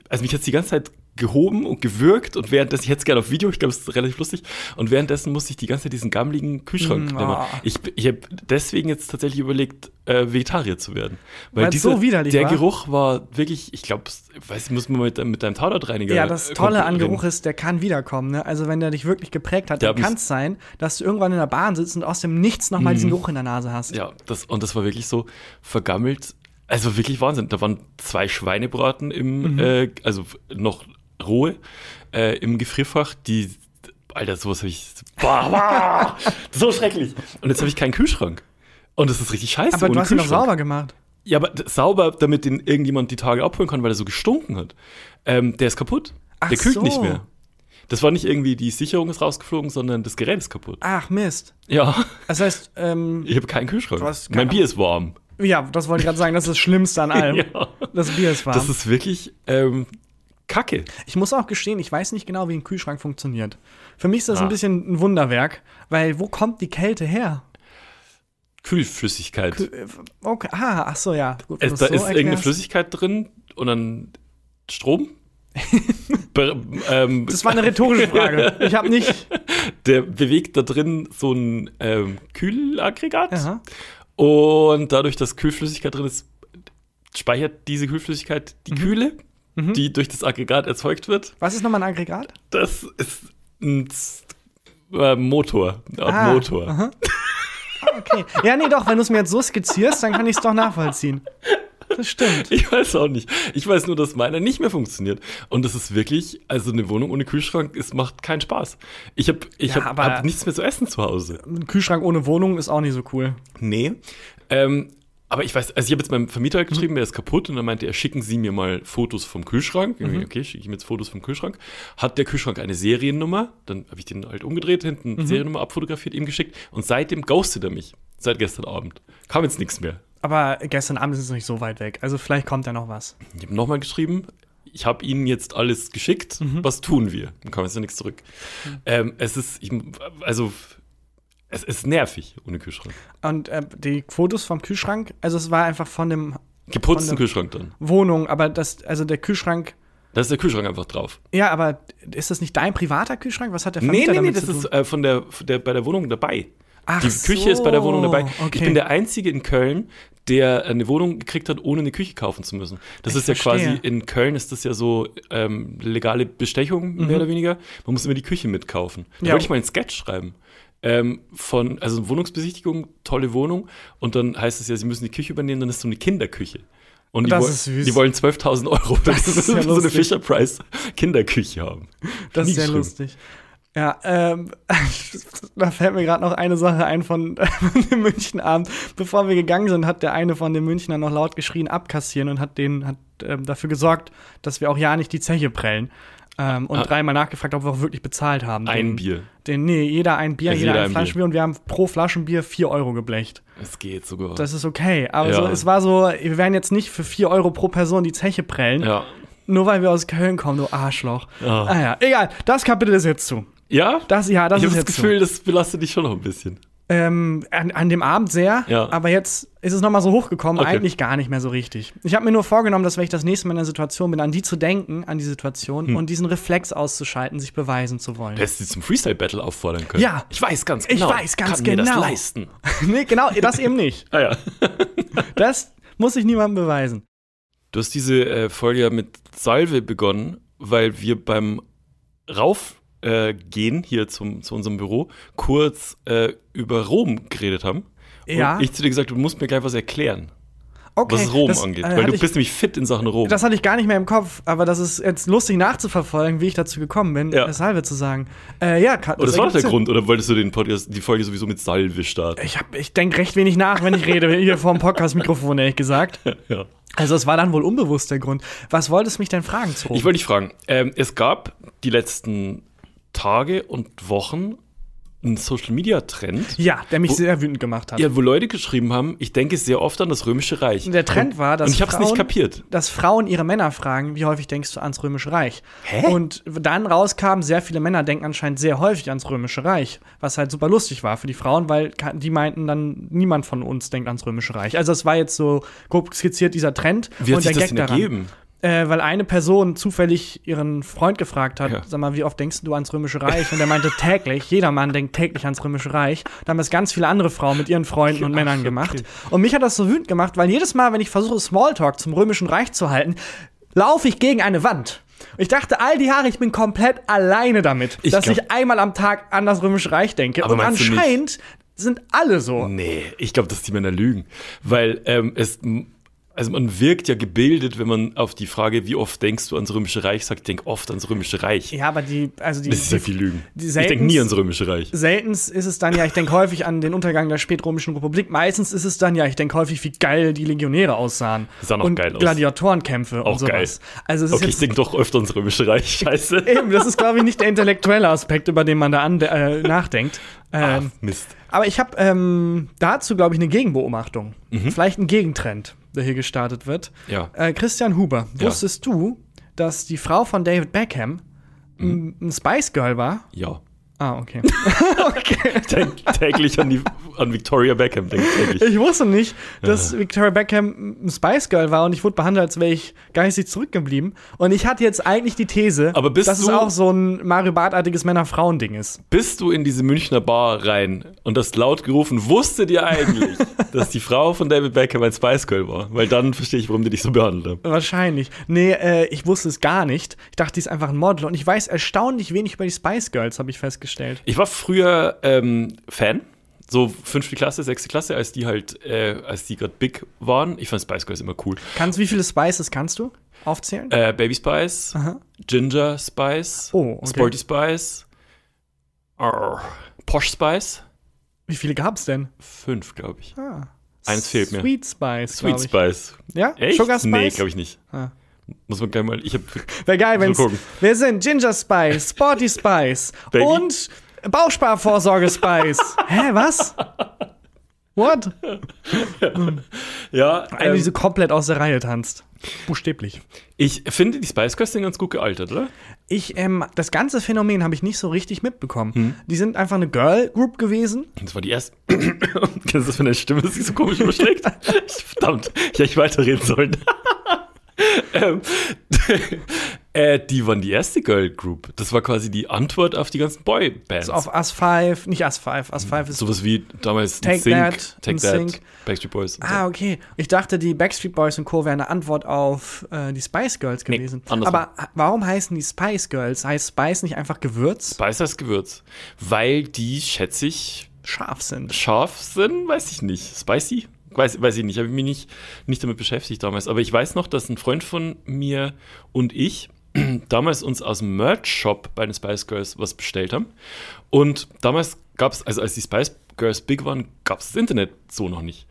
also mich hat die ganze Zeit gehoben und gewürgt und währenddessen, ich hätte es gerne auf Video, ich glaube, es ist relativ lustig, und währenddessen musste ich die ganze Zeit diesen gammeligen Kühlschrank Mm, nehmen. ah. Ich, ich habe deswegen jetzt tatsächlich überlegt, äh, Vegetarier zu werden. Weil Weil's dieser, so widerlich der war? Geruch war wirklich, ich glaube, weiß muss man mit, deinem- mit deinem Tatortreiniger Ja, das Tolle an. Geruch ist, der kann wiederkommen. Ne? Also, wenn der dich wirklich geprägt hat, dann kann es sein, dass du irgendwann in der Bahn sitzt und aus dem Nichts nochmal diesen Geruch in der Nase hast. Mhm. Ja, das, und das war wirklich so vergammelt. Also wirklich Wahnsinn. Da waren zwei Schweinebraten im, Mhm. äh, also noch rohe äh, im Gefrierfach, die, Alter, sowas habe ich, boah, boah, so schrecklich. Und jetzt habe ich keinen Kühlschrank. Und das ist richtig scheiße. Aber du hast ihn doch sauber gemacht. Ja, aber sauber, damit den irgendjemand die Tage abholen kann, weil er so gestunken hat. Ähm, der ist kaputt. Ach der kühlt so. nicht mehr. Das war nicht irgendwie, die Sicherung ist rausgeflogen, sondern das Gerät ist kaputt. Ach, Mist. Ja, Das heißt, ähm, ich habe keinen Kühlschrank. Mein Bier ist warm. ja, das wollte ich gerade sagen, das ist das Schlimmste an allem. Ja. Das Bier ist warm. Das ist wirklich ähm, Kacke. ich muss auch gestehen, ich weiß nicht genau, wie ein Kühlschrank funktioniert. Für mich ist das Ah. ein bisschen ein Wunderwerk, weil wo kommt die Kälte her? Kühlflüssigkeit. Äh, Okay, ah, ach so, ja. Gut, es, da ist so irgendeine erklärst. Flüssigkeit drin und dann Strom. Ähm, Das war eine rhetorische Frage. Ich habe nicht. der bewegt da drin so ein ähm, Kühlaggregat Aha. und dadurch, dass Kühlflüssigkeit drin ist, speichert diese Kühlflüssigkeit die Mhm. Kühle, die durch das Aggregat erzeugt wird. Was ist nochmal ein Aggregat? Das ist ein äh, Motor, Ah, Motor. aha. Ah, okay. Ja, nee, doch, wenn du es mir jetzt so skizzierst, dann kann ich es doch nachvollziehen. Das stimmt. Ich weiß auch nicht. Ich weiß nur, dass meiner nicht mehr funktioniert. Und das ist wirklich, also eine Wohnung ohne Kühlschrank, es macht keinen Spaß. Ich habe ich Ja, hab, hab nichts mehr zu essen zu Hause. Ein Kühlschrank ohne Wohnung ist auch nicht so cool. Nee. Ähm, aber ich weiß, also ich habe jetzt meinem Vermieter geschrieben, der ist kaputt und dann meinte er, schicken Sie mir mal Fotos vom Kühlschrank. Irgendwie, Okay, schicke ich ihm jetzt Fotos vom Kühlschrank. Hat der Kühlschrank eine Seriennummer? Dann habe ich den halt umgedreht, hinten Seriennummer abfotografiert, ihm geschickt und seitdem ghostet er mich. Seit gestern Abend. Kam jetzt nichts mehr. Aber gestern Abend ist es nicht so weit weg. Also vielleicht kommt ja noch was. Ich habe nochmal geschrieben, ich habe Ihnen jetzt alles geschickt, was tun wir? Dann kam jetzt noch nichts zurück. Ähm, es ist, ich, also, es ist nervig ohne Kühlschrank. Und äh, die Fotos vom Kühlschrank, also es war einfach von dem Geputzten Von der- Kühlschrank dann. Wohnung, aber das, also der Kühlschrank, Da ist der Kühlschrank einfach drauf. Ja, aber ist das nicht dein privater Kühlschrank? Was hat der Nee, Vermieter nee, nee, damit das zu tun? ist äh, von der, der, bei der Wohnung dabei. Ach Die Küche ist bei der Wohnung dabei. so, okay. Ich bin der Einzige in Köln, der eine Wohnung gekriegt hat, ohne eine Küche kaufen zu müssen. Das Ich ist ja verstehe. quasi, in Köln ist das ja so ähm, legale Bestechung, mehr oder weniger. Man muss immer die Küche mitkaufen. Da Mhm. Ja. wollte ich mal einen Sketch schreiben. Ähm, von, also Wohnungsbesichtigung, tolle Wohnung. Und dann heißt es ja, sie müssen die Küche übernehmen, dann ist so eine Kinderküche. Und die, süß. die wollen 12.000 Euro Das ist ja so eine lustig. Fisher-Price Kinderküche haben. Das Nie ist sehr schlimm. lustig. Ja, ähm, da fällt mir gerade noch eine Sache ein von, von dem Münchenabend. Bevor wir gegangen sind, hat der eine von den Münchnern noch laut geschrien, abkassieren und hat den, hat ähm, dafür gesorgt, dass wir auch ja nicht die Zeche prellen. Ähm, und Ah. dreimal nachgefragt, ob wir auch wirklich bezahlt haben. Ein den, Bier. Den, nee, jeder ein Bier, Also jeder, jeder ein ein Flaschenbier und wir haben pro Flaschenbier 4 Euro geblecht. Es geht sogar. Das ist okay. Aber Ja. so, es war so, wir werden jetzt nicht für 4 Euro pro Person die Zeche prellen, ja. nur weil wir aus Köln kommen, du Arschloch. Ja. Ah ja, egal, das Kapitel ist jetzt zu. Ja? Das, ja, das ich ist habe das jetzt Gefühl, das belastet dich schon noch ein bisschen. Ähm, an, an dem Abend sehr, Ja. aber jetzt ist es nochmal so hochgekommen, Okay. eigentlich gar nicht mehr so richtig. Ich habe mir nur vorgenommen, dass wenn ich das nächste Mal in der Situation bin, an die zu denken, an die Situation Hm. und diesen Reflex auszuschalten, sich beweisen zu wollen. Du hättest sie zum Freestyle-Battle auffordern können. Ja. Ich weiß ganz Ich genau. weiß ganz kann Mir das genau. leisten. nee, genau, das eben nicht. Ah ja. Das muss ich niemandem beweisen. Du hast diese äh, Folge ja mit Salve begonnen, weil wir beim Raufgehen äh, gehen hier zum, zu unserem Büro kurz äh, über Rom geredet haben. Ja. Und ich zu dir gesagt, du musst mir gleich was erklären, Okay, was Rom das, angeht. äh, weil du ich- bist nämlich fit in Sachen Rom. Das hatte ich gar nicht mehr im Kopf, aber das ist jetzt lustig nachzuverfolgen, wie ich dazu gekommen bin, Ja. das Salve zu sagen. Äh, ja, kann, Oder das war doch der Sinn. Grund, oder wolltest du den Podcast, die Folge sowieso mit Salve starten? Ich, hab- ich denke recht wenig nach, wenn ich rede, hier vor dem Podcast-Mikrofon, ehrlich gesagt. Ja. Also, es war dann wohl unbewusst der Grund. Was wolltest du mich denn fragen, zu Ich wollte dich fragen, ähm, es gab die letzten Tage und Wochen einen Social-Media-Trend, Ja, der mich Wo- sehr wütend gemacht hat. ja, wo Leute geschrieben haben, ich denke sehr oft an das Römische Reich. Der Trend war, dass und ich Frauen- nicht kapiert. dass Frauen ihre Männer fragen, wie häufig denkst du ans Römische Reich? Hä? Und dann rauskam, sehr viele Männer denken anscheinend sehr häufig ans Römische Reich, was halt super lustig war für die Frauen, weil die meinten dann, niemand von uns denkt ans Römische Reich. Also es war jetzt so grob skizziert dieser Trend Wie hat und sich der das Gag denn daran. Äh, weil eine Person zufällig ihren Freund gefragt hat, Ja. sag mal, wie oft denkst du ans Römische Reich? Und er meinte täglich, jeder Mann denkt täglich ans Römische Reich. Da haben das ganz viele andere Frauen mit ihren Freunden und Männern gemacht. Und mich hat das so wütend gemacht, weil jedes Mal, wenn ich versuche, Smalltalk zum Römischen Reich zu halten, laufe ich gegen eine Wand. Ich dachte all die Jahre, ich bin komplett alleine damit, Ich dass glaub- ich einmal am Tag an das Römische Reich denke. Aber und anscheinend sind alle so. Nee, ich glaube, dass die Männer lügen. Weil ähm, es, also man wirkt ja gebildet, wenn man auf die Frage, wie oft denkst du ans Römische Reich, sagt, ich denke oft ans Römische Reich. Ja, aber die, also die, Das ist ja viel Lügen. die Ich denke nie ans Römische Reich. Seltens ist es dann ja, ich denke häufig an den Untergang der spätrömischen Republik. Meistens ist es dann ja, ich denke häufig, wie geil die Legionäre aussahen. Die sahen auch und geil aus. Gladiatorenkämpfe Auch und sowas. geil. Also es ist Okay, ich jetzt denke doch öfter ans Römische Reich. Scheiße. eben, das ist glaube ich nicht der intellektuelle Aspekt, über den man da an, äh, nachdenkt. Ah, Ähm, Mist. aber ich habe ähm, dazu glaube ich eine Gegenbeobachtung, Mhm. vielleicht ein Gegentrend, der hier gestartet wird. Ja. Äh, Christian Huber, Ja. wusstest du, dass die Frau von David Beckham Mhm. ein- ein Spice Girl war? Ja. Ah, okay. Denk täglich an, die, an Victoria Beckham, denk täglich. Ich wusste nicht, dass Victoria Beckham ein Spice Girl war und ich wurde behandelt, als wäre ich geistig zurückgeblieben. Und ich hatte jetzt eigentlich die These, dass es auch so ein Mario Bart-artiges Männer-Frauen-Ding ist. Bist du in diese Münchner Bar rein und hast laut gerufen, wusstet ihr eigentlich, dass die Frau von David Beckham ein Spice Girl war? Weil dann verstehe ich, warum die dich so behandelt haben. Wahrscheinlich. Nee, äh, ich wusste es gar nicht. Ich dachte, die ist einfach ein Model. Und ich weiß erstaunlich wenig über die Spice Girls, habe ich festgestellt. Ich war früher ähm, Fan, so fünfte Klasse, sechste Klasse, als die halt, äh, als die gerade big waren. Ich fand Spice Girls immer cool. Kannst, wie viele Spices kannst du aufzählen? Äh, Baby Spice, Aha. Ginger Spice, Oh, okay. Sporty Spice, arr, Posh Spice. Wie viele gab's denn? Fünf, glaube ich. Ah. Eins fehlt mir. Sweet Spice. Sweet. Spice. Ja? Echt? Sugar Spice? Nee, glaube ich nicht. Ah. Muss man gleich mal. Ich hab, Wäre geil, wenn. Wir sind Ginger Spice, Sporty Spice und Bausparvorsorge Spice. Hä, was? What? ja, Eine, die so ähm, komplett aus der Reihe tanzt. Buchstäblich. ich finde die Spice Girls sind ganz gut gealtert, oder? Ich, ähm, das ganze Phänomen habe ich nicht so richtig mitbekommen. Hm. Die sind einfach eine Girl Group gewesen. Das war die erste. Kennst du das, wenn deine Stimme sich so komisch überschlägt? Verdammt, ich hätte nicht weiterreden sollen. Ähm, Äh, die waren die erste Girl Group. Das war quasi die Antwort auf die ganzen Boy-Bands. So auf Us 5, nicht Us 5, Us 5 ist. Sowas wie damals Take Sync, That, Take That, NSYNC. Backstreet Boys. Ah, okay. Ich dachte, die Backstreet Boys und Co. wären eine Antwort auf äh, die Spice Girls Nee, gewesen. andersrum. Aber warum heißen die Spice Girls? Heißt Spice nicht einfach Gewürz? Spice als Gewürz. Weil die, schätze ich, Scharf sind. scharf sind, weiß ich nicht. Spicy? Weiß, weiß ich nicht. Habe ich mich nicht, nicht damit beschäftigt damals. Aber ich weiß noch, dass ein Freund von mir und ich damals uns aus dem Merch-Shop bei den Spice Girls was bestellt haben. Und damals gab es, also als die Spice Girls big waren, gab es das Internet so noch nicht.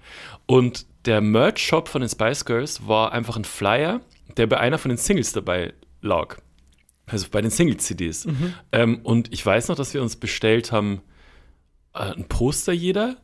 Und der Merch-Shop von den Spice Girls war einfach ein Flyer, der bei einer von den Singles dabei lag. Also bei den Single-CDs. Ähm, und ich weiß noch, dass wir uns bestellt haben, äh, ein Poster jeder.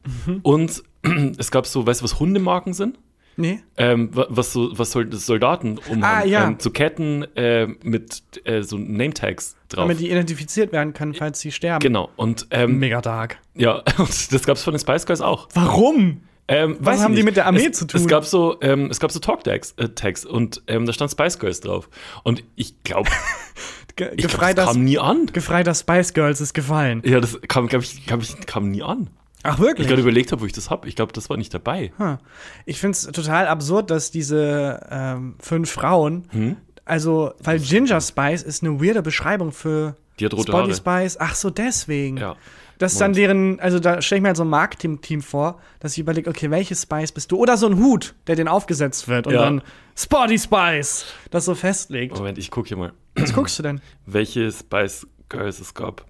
Und es gab so, weißt du, was Hundemarken sind? Nee? Ähm, wa- was so, was soll das Soldaten umhaben? Ah, ja. ähm, zu Ketten äh, mit äh, so Name-Tags drauf. Damit die identifiziert werden können, falls sie sterben. genau. Und ähm, Mega dark. ja, und das gab es von den Spice Girls auch. Warum? Ähm, Was haben die nicht. mit der Armee es, zu tun? Es gab so, ähm, es gab so Talk-Tags äh, Tags und ähm, da stand Spice Girls drauf. Und ich glaube, Ge ich glaub, gefreit, das kam nie an. gefreit, das Spice Girls ist gefallen. Ja, das kam, glaube ich, glaub ich, kam nie an. Ach, Ich wirklich? gerade überlegt habe, wo ich das habe. Ich glaube, das war nicht dabei. Hm. Ich finde es total absurd, dass diese ähm, fünf Frauen, Hm? also, weil Ginger Spice ist eine weirde Beschreibung für Die hat rote Spotty. Spice. Ach so, deswegen. Ja. Das ist dann deren, also da stelle ich mir halt so ein Marketing-Team vor, dass ich überlege, okay, welches Spice bist du? Oder so ein Hut, der den aufgesetzt wird und Ja. dann Spotty Spice das so festlegt. Moment, ich gucke hier mal, Was guckst du denn? welche Spice Girls es gab.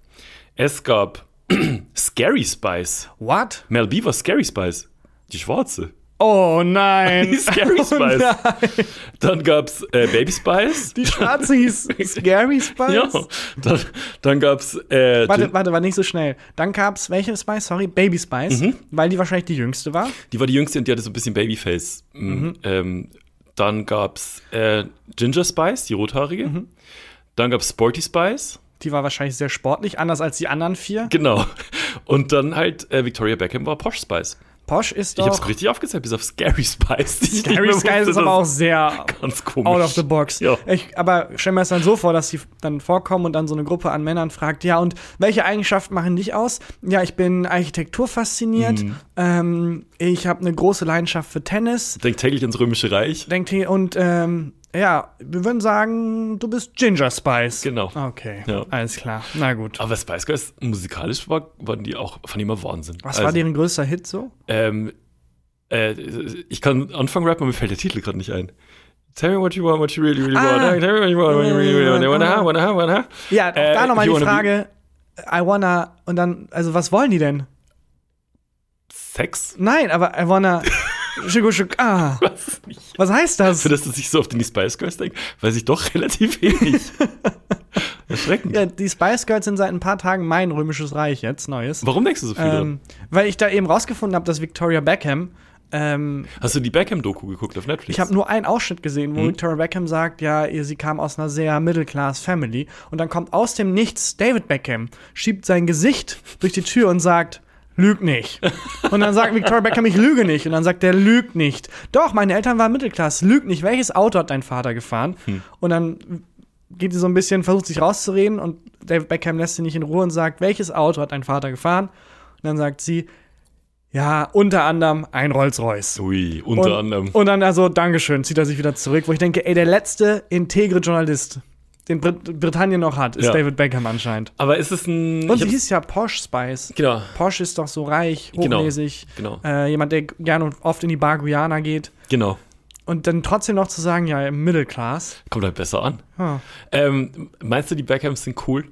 Es gab Scary Spice. What? Mel B war Scary Spice. Die schwarze. Oh nein. Die Scary Oh Spice. nein. Dann gab es äh, Baby Spice. Die schwarze hieß Scary Spice? ja. Dann, dann gab es. Äh, Warte, warte, war nicht so schnell. Dann gab's welche Spice? Sorry, Baby Spice, Mhm. weil die wahrscheinlich die jüngste war. die war die jüngste und die hatte so ein bisschen Babyface. Mhm. Ähm, dann gab es äh, Ginger Spice, die rothaarige. Mhm. Dann gab es Sporty Spice. Die war wahrscheinlich sehr sportlich, anders als die anderen vier. Genau. Und dann halt äh, Victoria Beckham war Posh Spice. Posh ist Ich hab's doch. richtig aufgezählt, bis auf Scary Spice. Scary Spice ist aber auch sehr ganz komisch. out of the box. Ja. Ich, aber stell mir das dann so vor, dass die dann vorkommen und dann so eine Gruppe an Männern fragt, ja, und welche Eigenschaften machen dich aus? Ja, ich bin Architektur fasziniert, Mhm. ähm, ich habe eine große Leidenschaft für Tennis, Denkt täglich ans Römische Reich. denkt hier, und ähm, ja, wir würden sagen, du bist Ginger Spice. Genau. Okay, Ja. alles klar. Na gut. Aber Spice Girls musikalisch war, waren die auch, fand ich immer Wahnsinn. Was war deren größter Hit so? Ähm, äh, ich kann anfangen rappen, aber mir fällt der Titel gerade nicht ein. Tell me what you want, what you really, really Ah. want. Tell me what you want, what you really, really want. Wanna have, wanna have, wanna have. Ja, auch Äh, da nochmal die Frage, I wanna, und dann, also was wollen die denn? Sex? Nein, aber I wanna, schick, ah, Was was heißt das? Für das, dass ich so oft in die Spice Girls denke, weiß ich doch relativ wenig. Erschreckend. Ja, die Spice Girls sind seit ein paar Tagen mein römisches Reich jetzt, neues. Warum denkst du so viel? Ähm, weil ich da eben rausgefunden habe, dass Victoria Beckham, ähm, Hast du die Beckham-Doku geguckt auf Netflix? ich habe nur einen Ausschnitt gesehen, wo Mhm. Victoria Beckham sagt, ja, sie kam aus einer sehr Middle-Class-Family. Und dann kommt aus dem Nichts David Beckham, schiebt sein Gesicht durch die Tür und sagt, Lüg nicht. Und dann sagt Victoria Beckham, ich lüge nicht. Und dann sagt der, lügt nicht. Doch, meine Eltern waren Mittelklass, lügt nicht. Welches Auto hat dein Vater gefahren? Hm. Und dann geht sie so ein bisschen, versucht sich rauszureden und David Beckham lässt sie nicht in Ruhe und sagt, welches Auto hat dein Vater gefahren? Und dann sagt sie, ja, unter anderem ein Rolls-Royce. Ui, unter und, anderem. Und dann also, Dankeschön, zieht er sich wieder zurück, wo ich denke, ey, der letzte integre Journalist, den Brit Britannien noch hat, ist Ja. David Beckham anscheinend. Aber ist es ein. Und sie hieß ja Posh Spice. genau, Posh ist doch so reich, Genau. hochnäsig, genau, äh, jemand, der gerne und oft in die Bar Guyana geht. genau. Und dann trotzdem noch zu sagen, ja, Middle Class. Kommt halt besser an. Hm. Ähm, meinst du, die Beckhams sind cool?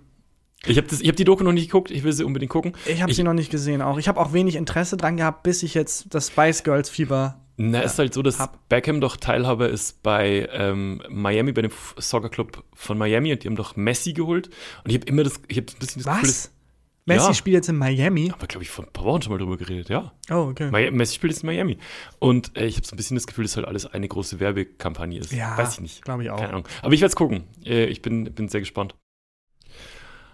Ich habe hab die Doku noch nicht geguckt, ich will sie unbedingt gucken. Ich habe sie noch nicht gesehen auch. Ich habe auch wenig Interesse dran gehabt, bis ich jetzt das Spice Girls Fieber. Na, ist halt so, dass Hab. Beckham doch Teilhaber ist bei ähm, Miami, bei dem Soccer Club von Miami und die haben doch Messi geholt. Und ich habe immer das, ich habe ein bisschen das Gefühl, Was? dass, Messi Ja. spielt jetzt in Miami. aber glaube ich vor ein paar Wochen schon mal drüber geredet, ja. Oh, okay. Mi- Messi spielt jetzt in Miami. Und äh, ich habe so ein bisschen das Gefühl, dass halt alles eine große Werbekampagne ist. Ja, Weiß ich nicht. glaube ich auch. Keine Ahnung. Aber ich werde es gucken. Äh, ich bin, bin sehr gespannt.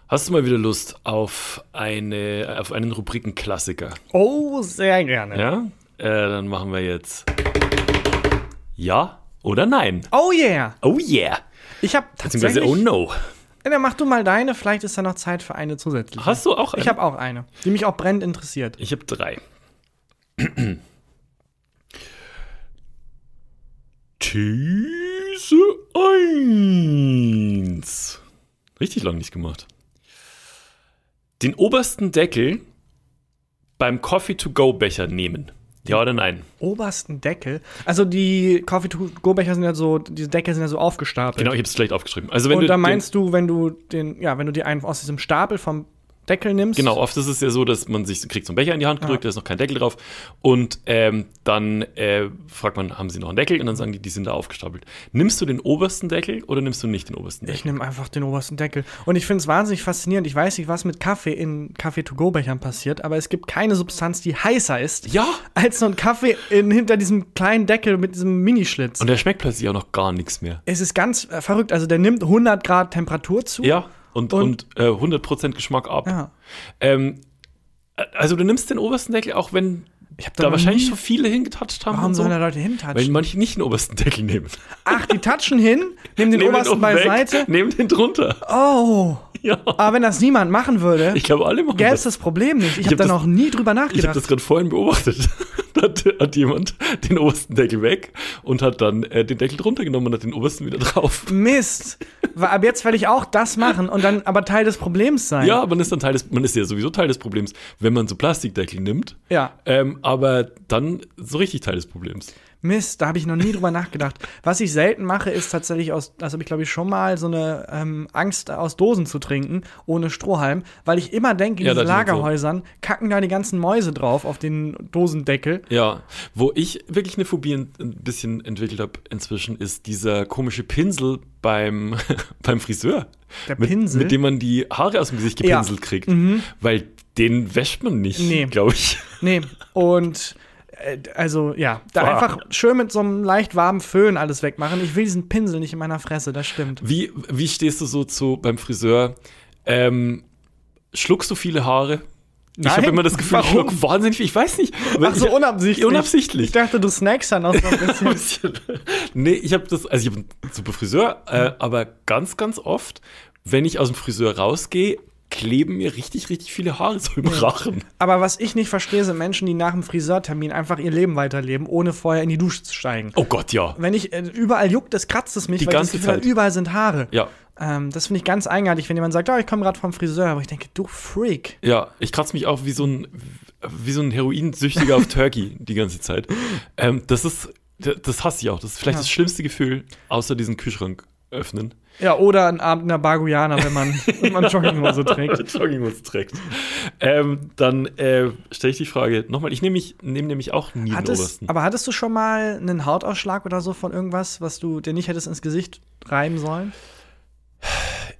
Hast du mal wieder Lust auf, eine, auf einen Rubrikenklassiker? Oh, sehr gerne. Ja? Äh, dann machen wir jetzt Ja oder Nein. Oh yeah. Oh yeah. Ich habe Beziehungsweise, tatsächlich. oh no. Ja, dann mach du mal deine, vielleicht ist da noch Zeit für eine zusätzliche. Hast du auch Ich eine? habe auch eine, die mich auch brennend interessiert. Ich habe drei. These 1. Richtig lang nicht gemacht. Den obersten Deckel beim Coffee-to-go-Becher nehmen. Ja oder nein? Obersten Deckel. Also die Coffee-to-go-Becher sind ja so, diese Deckel sind ja so aufgestapelt. Genau, ich habe es schlecht aufgeschrieben. Also wenn Und da meinst du, wenn du den, ja, wenn du dir einen aus diesem Stapel vom Deckel nimmst. Genau, oft ist es ja so, dass man sich kriegt so einen Becher in die Hand gedrückt, da ist noch kein Deckel drauf. Und ähm, dann äh, fragt man, haben sie noch einen Deckel? Und dann sagen die, die sind da aufgestapelt. Nimmst du den obersten Deckel oder nimmst du nicht den obersten Deckel? Ich nehme einfach den obersten Deckel. Und ich finde es wahnsinnig faszinierend. Ich weiß nicht, was mit Kaffee in Kaffee-to-go-Bechern passiert, aber es gibt keine Substanz, die heißer ist Ja. als so ein Kaffee in, hinter diesem kleinen Deckel mit diesem Minischlitz. Und der schmeckt plötzlich auch noch gar nichts mehr. es ist ganz äh, verrückt. Also der nimmt 100 Grad Temperatur zu. Ja. Und, Und- und, äh, 100% Geschmack ab. Ja. Ähm, äh, also du nimmst den obersten Deckel, auch wenn Ich habe da, da, wahrscheinlich schon viele hingetatscht haben. Warum so, sollen da Leute weil hintatschen? manche nicht den obersten Deckel nehmen. Ach, die touchen hin, nehmen den Nehmen obersten weg, beiseite. Nehmen den drunter. Oh. Ja. Aber wenn das niemand machen würde, Ich glaube, alle machen gäbe es das Problem nicht. Ich, Ich habe hab da noch nie drüber Ich habe nachgedacht. das gerade vorhin beobachtet. da hat, hat jemand den obersten Deckel weg und hat dann äh, den Deckel drunter genommen und hat den obersten wieder drauf. Mist. Ab jetzt werde ich auch das machen und dann aber Teil des Problems sein. Ja, man ist dann Teil des, man ist ja sowieso Teil des Problems, wenn man so Plastikdeckel nimmt. Ja. Ähm, aber dann so richtig Teil des Problems. Mist, da habe ich noch nie drüber nachgedacht. Was ich selten mache, ist tatsächlich aus, das habe ich glaube ich schon mal, so eine ähm, Angst aus Dosen zu trinken, ohne Strohhalm, weil ich immer denke, in Ja, diesen ist so. Lagerhäusern kacken da die ganzen Mäuse drauf auf den Dosendeckel. Ja, wo ich wirklich eine Phobie ein, bisschen entwickelt habe inzwischen, ist dieser komische Pinsel beim, beim Friseur. Der mit, Pinsel? Mit dem man die Haare aus dem Gesicht Ja. Mhm. gepinselt kriegt. Weil den wäscht man nicht, Nee. glaube ich. Nee, und also ja, da Ah. einfach schön mit so einem leicht warmen Föhn alles wegmachen. Ich will diesen Pinsel nicht in meiner Fresse, das stimmt. Wie, wie stehst du so zu beim Friseur? Ähm, schluckst du viele Haare? ich Nein, habe immer das Gefühl, ich warum? schluck wahnsinnig viel. Ich weiß nicht. Ach so, ich, unabsichtlich. Unabsichtlich. Ich dachte, du snackst dann auch so ein bisschen. nee, ich habe das, also ich habe einen super Friseur, äh, aber ganz, ganz oft, wenn ich aus dem Friseur rausgehe, kleben mir richtig, richtig viele Haare so im Rachen. Aber was ich nicht verstehe, sind Menschen, die nach dem Friseurtermin einfach ihr Leben weiterleben, ohne vorher in die Dusche zu steigen. Oh Gott, ja. Wenn ich äh, überall juckt, das kratzt es mich, Die weil ganze das Gefühl Zeit. überall sind Haare. Ja, Ähm, das finde ich ganz eigenartig, wenn jemand sagt, oh, ich komme gerade vom Friseur, aber ich denke, du Freak. ja. Ich kratze mich auch wie so ein, wie so ein Heroinsüchtiger auf Turkey die ganze Zeit. Ähm, das ist, das hasse ich auch. Das ist vielleicht Ja. das schlimmste Gefühl, außer diesen Kühlschrank öffnen. Ja, oder ein Abend in der Bar Guyana, wenn man, wenn man Jogginghose trägt. Jogginghose trägt. Ähm, dann äh, stelle ich die Frage nochmal. Ich nehme mich, nehme nämlich auch nie den Hattest, obersten. aber hattest du schon mal einen Hautausschlag oder so von irgendwas, was du dir nicht hättest ins Gesicht reiben sollen?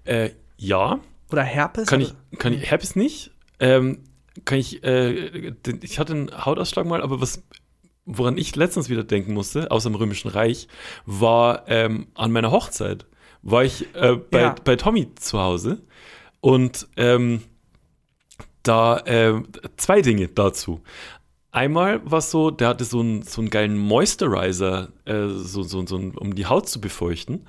Äh, ja, Oder Herpes? kann ich, kann ich, Herpes nicht. Ähm, kann ich, äh, den, ich hatte einen Hautausschlag mal, aber was, woran ich letztens wieder denken musste, aus dem Römischen Reich, war ähm, an meiner Hochzeit. War ich äh, bei, Ja. bei Tommy zu Hause und ähm, da äh, zwei Dinge dazu. Einmal war es so, der hatte so einen, so einen geilen Moisturizer, äh, so, so, so, um die Haut zu befeuchten.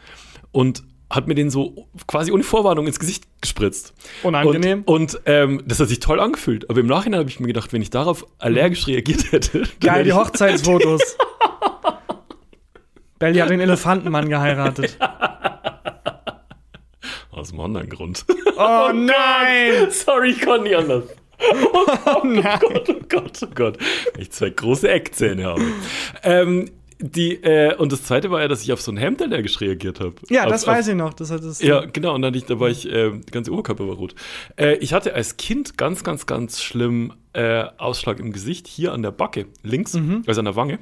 Und hat mir den so quasi ohne Vorwarnung ins Gesicht gespritzt. Unangenehm. Und, und ähm, das hat sich toll angefühlt. Aber im Nachhinein habe ich mir gedacht, wenn ich darauf allergisch reagiert hätte. Geil, die Hochzeitsfotos. Belly hat den Elefantenmann geheiratet. Aus einem anderen Grund. Oh nein! Sorry, ich konnte nicht anders. Oh nein! Gott, oh Gott, oh Gott. Ich zwei große Eckzähne habe. Ähm, die, äh, und das zweite war ja, dass ich auf so ein Hemd allergisch reagiert habe. Ja, auf, das auf, weiß ich noch. Das hat es. Ja, genau. Und dann ich, da war ich, äh, die ganze Oberkörper war rot. Äh, ich hatte als Kind ganz, ganz, ganz schlimm äh, Ausschlag im Gesicht, hier an der Backe, links, Mhm. also an der Wange.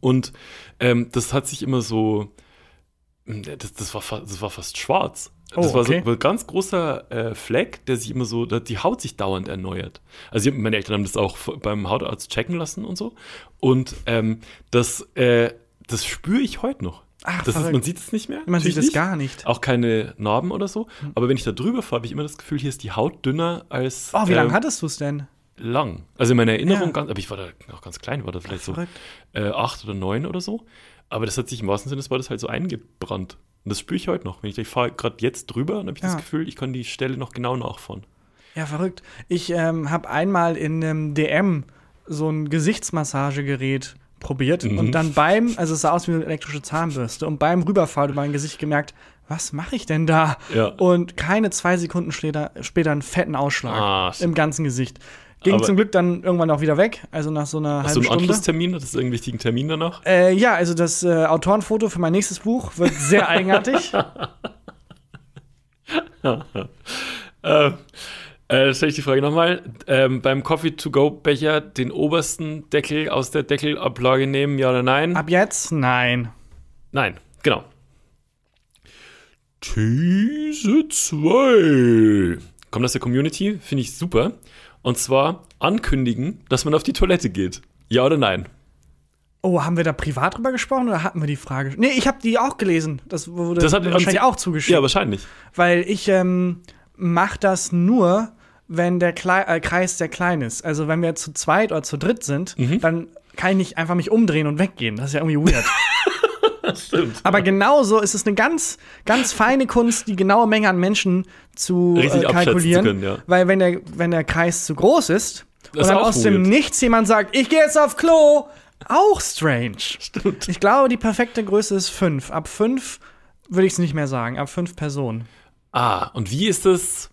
Und ähm, das hat sich immer so, das, das, war, das war fast schwarz. Das Oh, war so okay. ein ganz großer äh, Fleck, der sich immer so, die Haut sich dauernd erneuert. Also meine Eltern haben das auch beim Hautarzt checken lassen und so. Und ähm, das, äh, das spüre ich heute noch. Ach, das ist, man sieht es nicht mehr. Man sieht es gar nicht. Auch keine Narben oder so. Aber wenn ich da drüber fahre, habe ich immer das Gefühl, hier ist die Haut dünner als Oh, wie lange ähm, hattest du es denn? lang. Also in meiner Erinnerung, Ja. ganz, aber ich war da noch ganz klein, war da vielleicht so Verrückt. äh, acht oder neun oder so. Aber das hat sich im wahrsten Sinne des Wortes halt so eingebrannt. Und das spüre ich heute noch. Wenn ich, ich fahre gerade jetzt drüber und habe ich Ja. das Gefühl, ich kann die Stelle noch genau nachfahren. Ja, verrückt. Ich ähm, habe einmal in einem DM so ein Gesichtsmassagegerät probiert Mhm. und dann beim, also es sah aus wie eine elektrische Zahnbürste und beim Rüberfahren über mein Gesicht gemerkt, was mache ich denn da? Ja. Und keine zwei Sekunden später, später einen fetten Ausschlag Ah, im ganzen Gesicht. Ging Aber- zum Glück dann irgendwann auch wieder weg, also nach so einer Hast du halben einen Stunde. Anschlusstermin? Hattest du irgendeinen wichtigen Termin danach? Äh, ja, also das äh, Autorenfoto für mein nächstes Buch wird sehr eigenartig. Äh, äh, stelle ich die Frage nochmal. Ähm, beim Coffee-to-go-Becher den obersten Deckel aus der Deckelablage nehmen, ja oder nein? Ab jetzt? Nein. Nein, genau. These 2. Kommt aus der Community, finde ich super. Und zwar ankündigen, dass man auf die Toilette geht. Ja oder nein? Oh, haben wir da privat drüber gesprochen oder hatten wir die Frage? Nee, ich habe die auch gelesen. Das wurde Das hat wahrscheinlich auch zugeschickt. Ja, wahrscheinlich. weil ich ähm, mache das nur, wenn der Klei äh, Kreis sehr klein ist. Also wenn wir zu zweit oder zu dritt sind, Mhm. dann kann ich nicht einfach mich umdrehen und weggehen. Das ist ja irgendwie weird. Stimmt. Aber genauso ist es eine ganz, ganz feine Kunst, die genaue Menge an Menschen zu äh, kalkulieren. zu können, ja. Weil wenn der, wenn der Kreis zu groß ist Das und dann aus dem. Nichts jemand sagt, ich gehe jetzt auf Klo, auch strange. Stimmt. Ich glaube, die perfekte Größe ist fünf. Ab fünf würde ich es nicht mehr sagen. Ab fünf Personen. Ah, und wie ist es,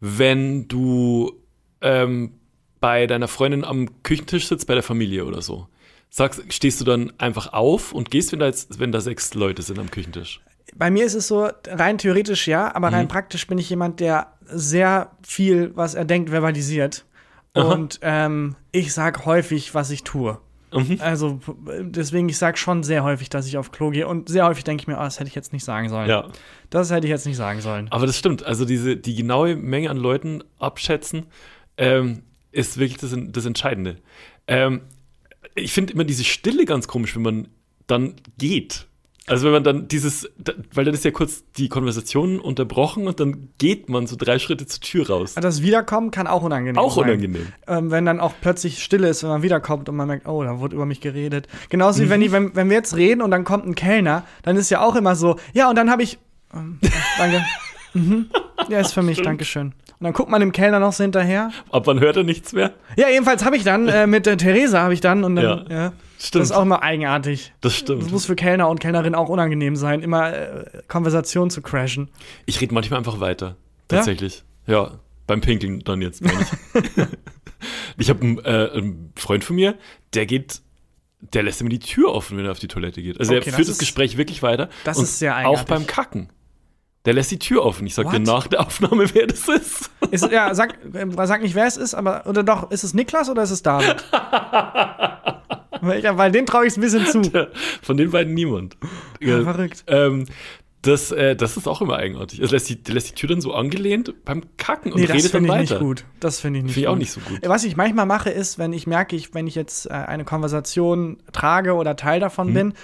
wenn du ähm, bei deiner Freundin am Küchentisch sitzt, bei der Familie oder so? Sagst, stehst du dann einfach auf und gehst, wenn da, jetzt, wenn da sechs Leute sind am Küchentisch? Bei mir ist es so, rein theoretisch ja, aber Mhm. rein praktisch bin ich jemand, der sehr viel, was er denkt, verbalisiert. Und ähm, ich sag häufig, was ich tue. Mhm. Also deswegen, ich sag schon sehr häufig, dass ich auf Klo gehe. Und sehr häufig denke ich mir, oh, das hätte ich jetzt nicht sagen sollen. Ja. Das hätte ich jetzt nicht sagen sollen. Aber das stimmt. Also diese, die genaue Menge an Leuten abschätzen, ähm, ist wirklich das, das Entscheidende. Ähm, ich finde immer diese Stille ganz komisch, wenn man dann geht. Also wenn man dann dieses, weil dann ist ja kurz die Konversation unterbrochen und dann geht man so drei Schritte zur Tür raus. Das Wiederkommen kann auch unangenehm Auch sein. unangenehm. Ähm, wenn dann auch plötzlich Stille ist, wenn man wiederkommt und man merkt, oh, da wurde über mich geredet. Genauso wie Mhm. wenn, die, wenn, wenn wir jetzt reden und dann kommt ein Kellner, dann ist ja auch immer so, ja, und dann habe ich. Ähm, danke. mhm. Ja, ist für mich, Dankeschön. Und dann guckt man dem Kellner noch so hinterher. Ab wann hört er nichts mehr? Ja, jedenfalls habe ich dann, äh, mit der Theresa habe ich dann und dann, Ja. ja. Stimmt. Das ist auch immer eigenartig. Das Das stimmt. muss für Kellner und Kellnerinnen auch unangenehm sein, immer äh, Konversationen zu crashen. Ich rede manchmal einfach weiter. Tatsächlich. Ja, beim Pinkeln dann jetzt, ich. ich habe einen, äh, einen Freund von mir, der geht, der lässt immer die Tür offen, wenn er auf die Toilette geht. Also Okay, er das führt das ist- Gespräch wirklich weiter. das ist sehr Auch eigenartig. beim Kacken. Der lässt die Tür offen. Ich sag dir nach der Aufnahme, wer das ist. Ist, ja, sag, äh, sag nicht, wer es ist, aber oder doch, ist es Niklas oder ist es David? weil, ich, weil dem traue ich es ein bisschen zu. Von den beiden niemand. Ja, verrückt. Ähm, das, äh, das ist auch immer eigenartig. Er lässt die, der lässt die Tür dann so angelehnt beim Kacken und Nee, das redet dann finde ich weiter. nicht gut. Das finde ich nicht Finde ich auch gut. nicht so gut. Was ich manchmal mache, ist, wenn ich merke, ich, wenn ich jetzt äh, eine Konversation trage oder Teil davon Hm. bin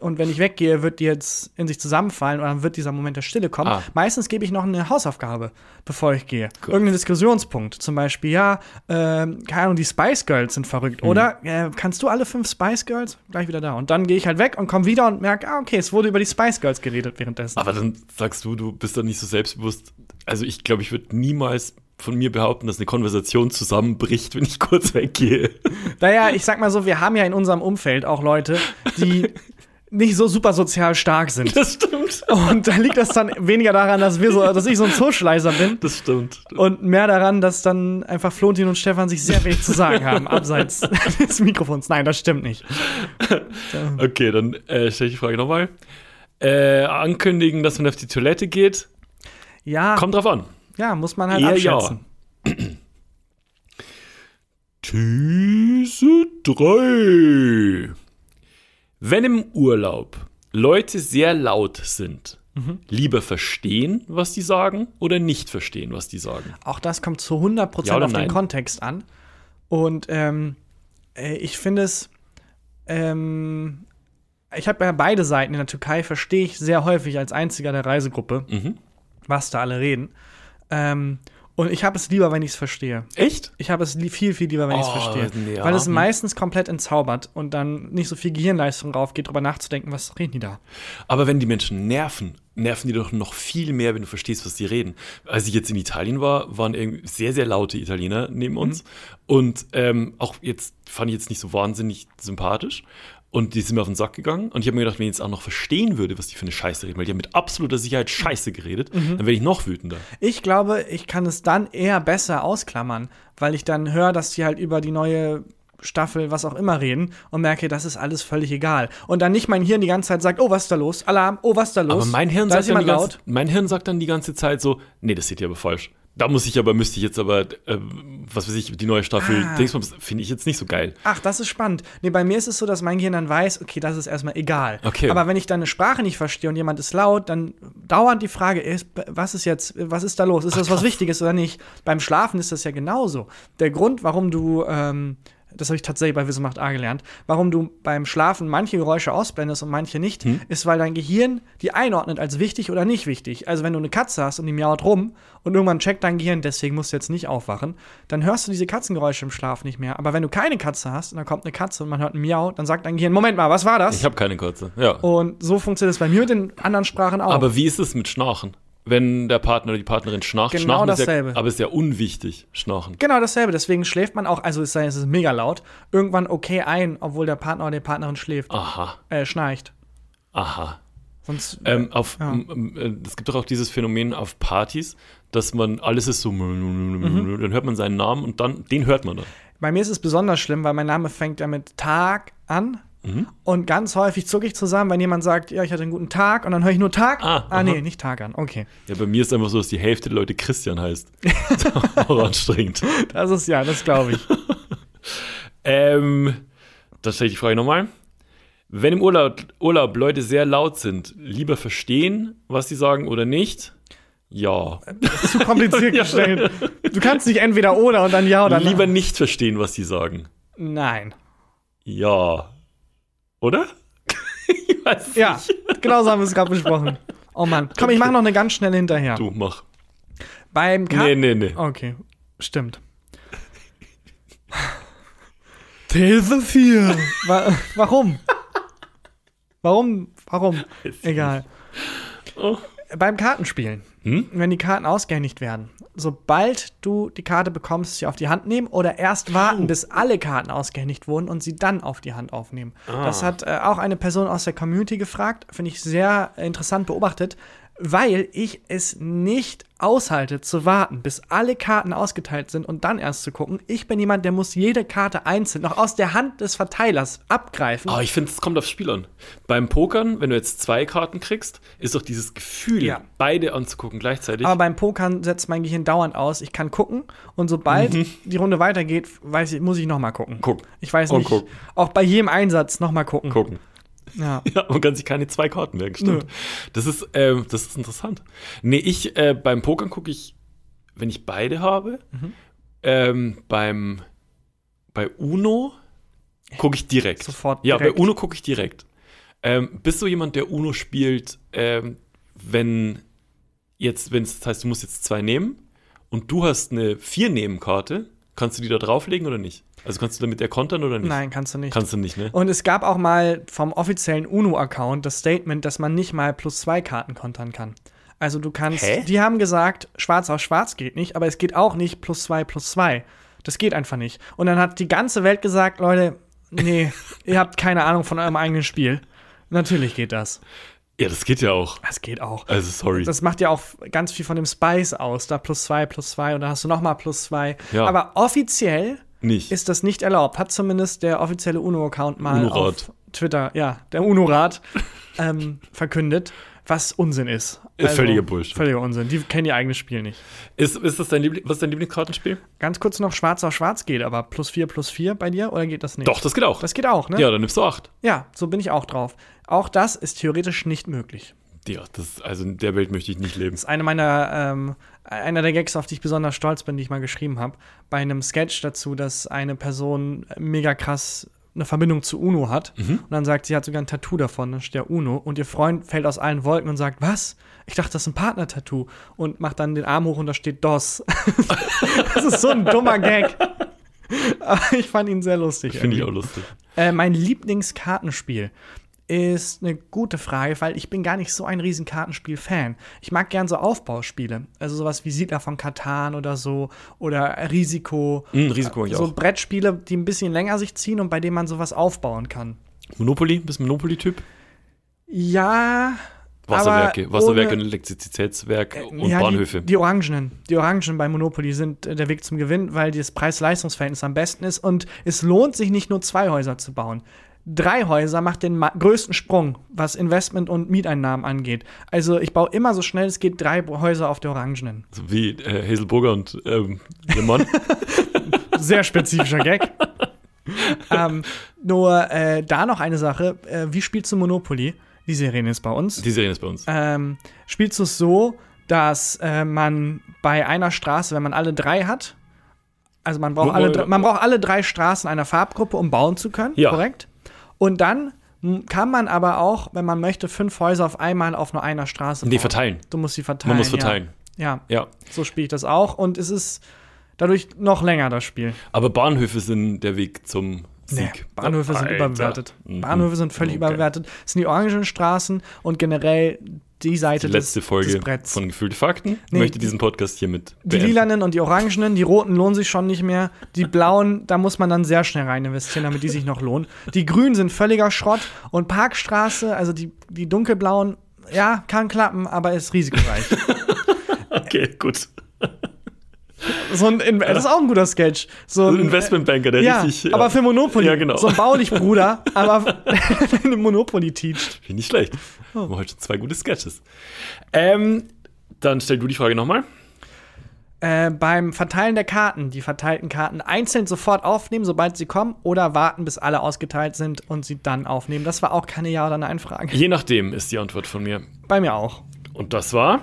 und wenn ich weggehe, wird die jetzt in sich zusammenfallen oder dann wird dieser Moment der Stille kommen. Ah. Meistens gebe ich noch eine Hausaufgabe, bevor ich gehe. Irgendeinen Diskussionspunkt. Zum Beispiel, ja, ähm, keine Ahnung, die Spice Girls sind verrückt. Hm. Oder äh, kannst du alle fünf Spice Girls? Gleich wieder da. Und dann gehe ich halt weg und komme wieder und merke, ah, okay, es wurde über die Spice Girls geredet währenddessen. Aber dann sagst du, du bist dann nicht so selbstbewusst. Also ich glaube, ich würde niemals von mir behaupten, dass eine Konversation zusammenbricht, wenn ich kurz weggehe. Naja, ich sag mal so, wir haben ja in unserem Umfeld auch Leute, die nicht so super sozial stark sind. Das stimmt. Und da liegt das dann weniger daran, dass wir so, dass ich so ein Socializer bin Das stimmt. und mehr daran, dass dann einfach Florentin und Stefan sich sehr wenig zu sagen haben, abseits des Mikrofons. Nein, das stimmt nicht. Okay, dann äh, stelle ich die Frage nochmal. Äh, ankündigen, dass man auf die Toilette geht. Ja, Kommt drauf an. ja, muss man halt Eher ja. abschätzen. These 3. Wenn im Urlaub Leute sehr laut sind, lieber verstehen, was die sagen oder nicht verstehen, was die sagen? Auch das kommt zu 100% Ja auf den nein? Kontext an. Und ähm, äh, ich finde es, ähm, ich habe ja beide Seiten in der Türkei, verstehe ich sehr häufig als einziger der Reisegruppe, Mhm. was da alle reden. Ähm, Und ich habe es lieber, wenn ich es verstehe. Echt? Ich habe es li viel, viel lieber, wenn ich es Oh, verstehe. ja. Weil es meistens komplett entzaubert und dann nicht so viel Gehirnleistung drauf geht, drüber nachzudenken, was reden die da. Aber wenn die Menschen nerven, nerven die doch noch viel mehr, wenn du verstehst, was die reden. Als ich jetzt in Italien war, waren irgendwie sehr, sehr laute Italiener neben uns. Und ähm, auch jetzt fand ich jetzt nicht so wahnsinnig sympathisch. Und die sind mir auf den Sack gegangen. Und ich habe mir gedacht, wenn ich jetzt auch noch verstehen würde, was die für eine Scheiße reden, weil die haben mit absoluter Sicherheit Scheiße geredet, dann wäre ich noch wütender. Ich glaube, ich kann es dann eher besser ausklammern, weil ich dann höre, dass die halt über die neue Staffel, was auch immer reden und merke, das ist alles völlig egal. Und dann nicht mein Hirn die ganze Zeit sagt, oh, was ist da los? Alarm, oh, was ist da los? Aber mein Hirn, da sagt dann die ganze, mein Hirn sagt dann die ganze Zeit so, nee, das seht ihr aber falsch. Da muss ich aber, müsste ich jetzt aber, äh, was weiß ich, die neue Staffel, Ah. Dingsbums, finde ich jetzt nicht so geil. Ach, das ist spannend. Nee, bei mir ist es so, dass mein Gehirn dann weiß, okay, das ist erstmal egal. Okay. Aber wenn ich dann eine Sprache nicht verstehe und jemand ist laut, dann dauernd die Frage ist, was ist jetzt, was ist da los? Ist das was Wichtiges oder nicht? Beim Schlafen ist das ja genauso. Der Grund, warum du, ähm, das habe ich tatsächlich bei Wissen macht A gelernt, warum du beim Schlafen manche Geräusche ausblendest und manche nicht, Hm? ist, weil dein Gehirn die einordnet als wichtig oder nicht wichtig. Also wenn du eine Katze hast und die miaut rum und irgendwann checkt dein Gehirn, deswegen musst du jetzt nicht aufwachen, dann hörst du diese Katzengeräusche im Schlaf nicht mehr. Aber wenn du keine Katze hast und dann kommt eine Katze und man hört ein Miau, dann sagt dein Gehirn, Moment mal, was war das? Ich habe keine kurze, ja. und so funktioniert es bei mir mit den anderen Sprachen auch. Aber wie ist es mit Schnarchen? Wenn der Partner oder die Partnerin schnarcht, Genau schnarchen ist dasselbe. ja, aber ist ja unwichtig, schnarchen. Genau dasselbe, deswegen schläft man auch, also es ist mega laut, irgendwann okay ein, obwohl der Partner oder die Partnerin schläft, Aha, äh, schnarcht. aha. Sonst, Ähm, auf, Ja. äh, es gibt doch auch dieses Phänomen auf Partys, dass man alles ist so, Mhm. dann hört man seinen Namen und dann, den hört man dann. bei mir ist es besonders schlimm, weil mein Name fängt ja mit Tag an. Mhm. Und ganz häufig zucke ich zusammen, wenn jemand sagt, ja, ich hatte einen guten Tag, und dann höre ich nur Tag. Ah, ah nee, nicht Tag an. Okay. Ja, bei mir ist einfach so, dass die Hälfte der Leute Christian heißt. auch anstrengend. Das ist ja, das glaube ich. Ähm, dann stelle ich die Frage nochmal. Wenn im Urlaub, Urlaub Leute sehr laut sind, lieber verstehen, was sie sagen oder nicht? Ja. Zu kompliziert gestellt. Du kannst nicht entweder oder und dann ja oder nein. lieber nicht verstehen, was sie sagen. Nein. Ja. Oder? ich weiß es Ja, nicht. genau so haben wir es gerade besprochen. Oh Mann. Komm, ich mache noch eine ganz schnelle hinterher. Du, mach. Beim Ka Nee, nee, nee. Okay, stimmt. These 4. Wa warum? Warum? Warum? Egal. Oh. Beim Kartenspielen, Hm? wenn die Karten ausgehändigt werden, sobald du die Karte bekommst, sie auf die Hand nehmen oder erst warten, Oh. bis alle Karten ausgehändigt wurden und sie dann auf die Hand aufnehmen. Ah. Das hat äh, auch eine Person aus der Community gefragt, finde ich sehr äh, interessant beobachtet, weil ich es nicht aushalte zu warten, bis alle Karten ausgeteilt sind und dann erst zu gucken. Ich bin jemand, der muss jede Karte einzeln noch aus der Hand des Verteilers abgreifen. Aber ich finde, es kommt aufs Spiel an. Beim Pokern, wenn du jetzt zwei Karten kriegst, ist doch dieses Gefühl, Ja. beide anzugucken gleichzeitig. Aber beim Pokern setzt mein Gehirn dauernd aus. Ich kann gucken und sobald die Runde weitergeht, weiß ich, muss ich noch mal gucken. Mhm. Gucken. Ich weiß Und nicht. gucken. Auch bei jedem Einsatz noch mal gucken. gucken. Ja. Ja, man kann sich keine zwei Karten merken, stimmt. Nö. Das ist, ähm, das ist interessant. Nee, ich, äh, beim Pokern gucke ich, wenn ich beide habe, Mhm. ähm, beim, bei Uno gucke ich direkt. Sofort Ja, direkt. bei Uno gucke ich direkt. Ähm, bist du jemand, der Uno spielt, ähm, wenn jetzt, wenn es das heißt, du musst jetzt zwei nehmen und du hast eine Vier-Nehmen-Karte, kannst du die da drauflegen oder nicht? Also kannst du damit der kontern oder nicht? Nein, kannst du nicht. Kannst du nicht, ne? und es gab auch mal vom offiziellen UNO-Account das Statement, dass man nicht mal plus zwei Karten kontern kann. Also du kannst, Hä? die haben gesagt, schwarz auf schwarz geht nicht, aber es geht auch nicht plus zwei plus zwei. Das geht einfach nicht. Und dann hat die ganze Welt gesagt, Leute, nee, ihr habt keine Ahnung von eurem eigenen Spiel. Natürlich geht das. Ja, das geht ja auch. Das geht auch. Also, sorry. Das macht ja auch ganz viel von dem Spice aus. Da plus zwei, plus zwei und da hast du noch mal plus zwei. Ja. Aber offiziell nicht. ist das nicht erlaubt. Hat zumindest der offizielle UNO-Account mal UNO-Rat. auf Twitter, ja, der UNO-Rat ähm, verkündet, was Unsinn ist. Also, Ist völliger Bullshit. Völliger Unsinn. Die kennen ihr eigenes Spiel nicht. Ist, ist das dein, Liebling, was ist dein Lieblingskartenspiel? Ganz kurz noch, schwarz auf schwarz geht, aber plus vier, plus vier bei dir oder geht das nicht? Doch, das geht auch. Das geht auch, ne? ja, dann nimmst du acht. ja, so bin ich auch drauf. Auch das ist theoretisch nicht möglich. Ja, das, also in der Welt möchte ich nicht leben. Das ist eine meiner, ähm, einer der Gags, auf die ich besonders stolz bin, die ich mal geschrieben habe. Bei einem Sketch dazu, dass eine Person mega krass eine Verbindung zu Uno hat. Mhm. Und dann sagt, sie hat sogar ein Tattoo davon, dann steht da Uno. Und ihr Freund fällt aus allen Wolken und sagt, was? Ich dachte, das ist ein Partner-Tattoo. Und macht dann den Arm hoch und da steht DOS. das ist so ein dummer Gag. Aber ich fand ihn sehr lustig. Finde ich auch lustig. Äh, mein Lieblingskartenspiel ist eine gute Frage, weil ich bin gar nicht so ein riesen Kartenspiel-Fan. Ich mag gern so Aufbauspiele, also sowas wie Siedler von Katan oder so oder Risiko. Hm, Risiko ich so auch. Brettspiele, die ein bisschen länger sich ziehen und bei denen man sowas aufbauen kann. Monopoly? Bist du Monopoly-Typ? Ja. Wasserwerke, Wasserwerke ohne- und Elektrizitätswerk und ja, Bahnhöfe. Die, die Orangenen. Die Orangen bei Monopoly sind äh, der Weg zum Gewinn, weil das Preis-Leistungs-Verhältnis am besten ist. Und es lohnt sich nicht nur zwei Häuser zu bauen. Drei Häuser macht den größten Sprung, was Investment und Mieteinnahmen angeht. Also ich baue immer so schnell es geht drei Häuser auf der Orangenen. so wie äh, Hazelburger und ähm, Mann. Sehr spezifischer Gag. ähm, nur äh, da noch eine Sache. Äh, wie spielst du Monopoly? Die Serie ist bei uns. Die Serie ist bei uns. ähm, spielst du es so, dass äh, man bei einer Straße, wenn man alle drei hat, also man braucht, alle, man braucht alle drei Straßen einer Farbgruppe, um bauen zu können, Ja. korrekt? Und dann m, kann man aber auch, wenn man möchte, fünf Häuser auf einmal auf nur einer Straße bauen. Nee, verteilen. Du musst sie verteilen. Man muss verteilen. Ja, ja Ja. so spiele ich das auch. Und es ist dadurch noch länger, das Spiel. Aber Bahnhöfe sind der Weg zum Nee, Sieg. Bahnhöfe sind Alter. überbewertet. Mhm. Bahnhöfe sind völlig Okay. überbewertet. Es sind die Orangenstraßen und generell die Seite Die letzte des, Folge des Bretts. von Gefühlte Fakten. Nee, möchte die- diesen Podcast hiermit Die beenden. lilanen und die orangenen, die roten lohnen sich schon nicht mehr. Die blauen, da muss man dann sehr schnell rein investieren, damit die sich noch lohnen. Die grünen sind völliger Schrott und Parkstraße, also die, die dunkelblauen, ja, kann klappen, aber ist risikoreich. Okay, gut. So ein, In- das ist auch ein guter Sketch. So Ein Investmentbanker, der ja, richtig. aber für Monopoly. Ja, genau. So ein Baulich-Bruder, aber eine Monopoly teacht. Finde ich schlecht. Oh. Wir haben heute schon zwei gute Sketches. Ähm, dann stell du die Frage nochmal. Äh, beim Verteilen der Karten, die verteilten Karten einzeln sofort aufnehmen, sobald sie kommen, oder warten, bis alle ausgeteilt sind und sie dann aufnehmen. Das war auch keine Ja- oder Nein-Frage. Je nachdem ist die Antwort von mir. Bei mir auch. Und das war,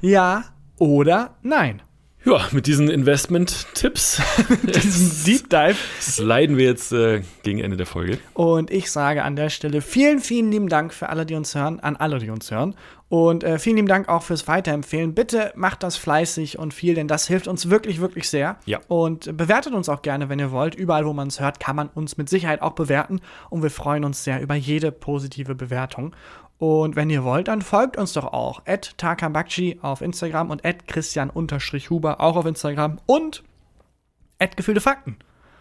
Ja oder nein. Ja, mit diesen Investment-Tipps Diesen Deep Dive. sliden wir jetzt äh, gegen Ende der Folge. Und ich sage an der Stelle vielen, vielen lieben Dank für alle, die uns hören, an alle, die uns hören. Und äh, vielen lieben Dank auch fürs Weiterempfehlen. Bitte macht das fleißig und viel, denn das hilft uns wirklich, wirklich sehr. Ja. Und bewertet uns auch gerne, wenn ihr wollt. Überall, wo man es hört, kann man uns mit Sicherheit auch bewerten. Und wir freuen uns sehr über jede positive Bewertung. Und wenn ihr wollt, dann folgt uns doch auch. At Takambakchi auf Instagram und at Christian-Huber auch auf Instagram. Und at Gefühlte Fakten.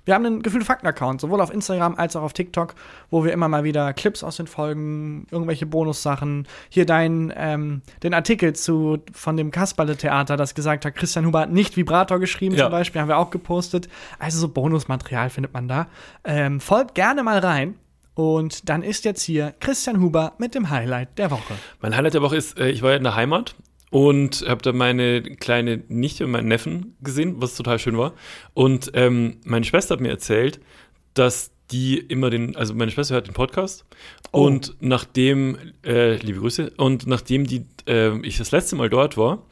Wir haben einen Gefühlte Fakten-Account, sowohl auf Instagram als auch auf TikTok, wo wir immer mal wieder Clips aus den Folgen, irgendwelche Bonussachen, hier dein, ähm, den Artikel zu, von dem Kasperle-Theater, das gesagt hat, Christian Huber hat nicht Vibrator geschrieben Ja. zum Beispiel, haben wir auch gepostet. Also so Bonusmaterial findet man da. Ähm, folgt gerne mal rein. Und dann ist jetzt hier Christian Huber mit dem Highlight der Woche. Mein Highlight der Woche ist, äh, ich war ja in der Heimat und habe da meine kleine Nichte und meinen Neffen gesehen, was total schön war. Und ähm, meine Schwester hat mir erzählt, dass die immer den, also meine Schwester hört den Podcast Oh. und nachdem, äh, liebe Grüße, und nachdem die, äh, ich das letzte Mal dort war,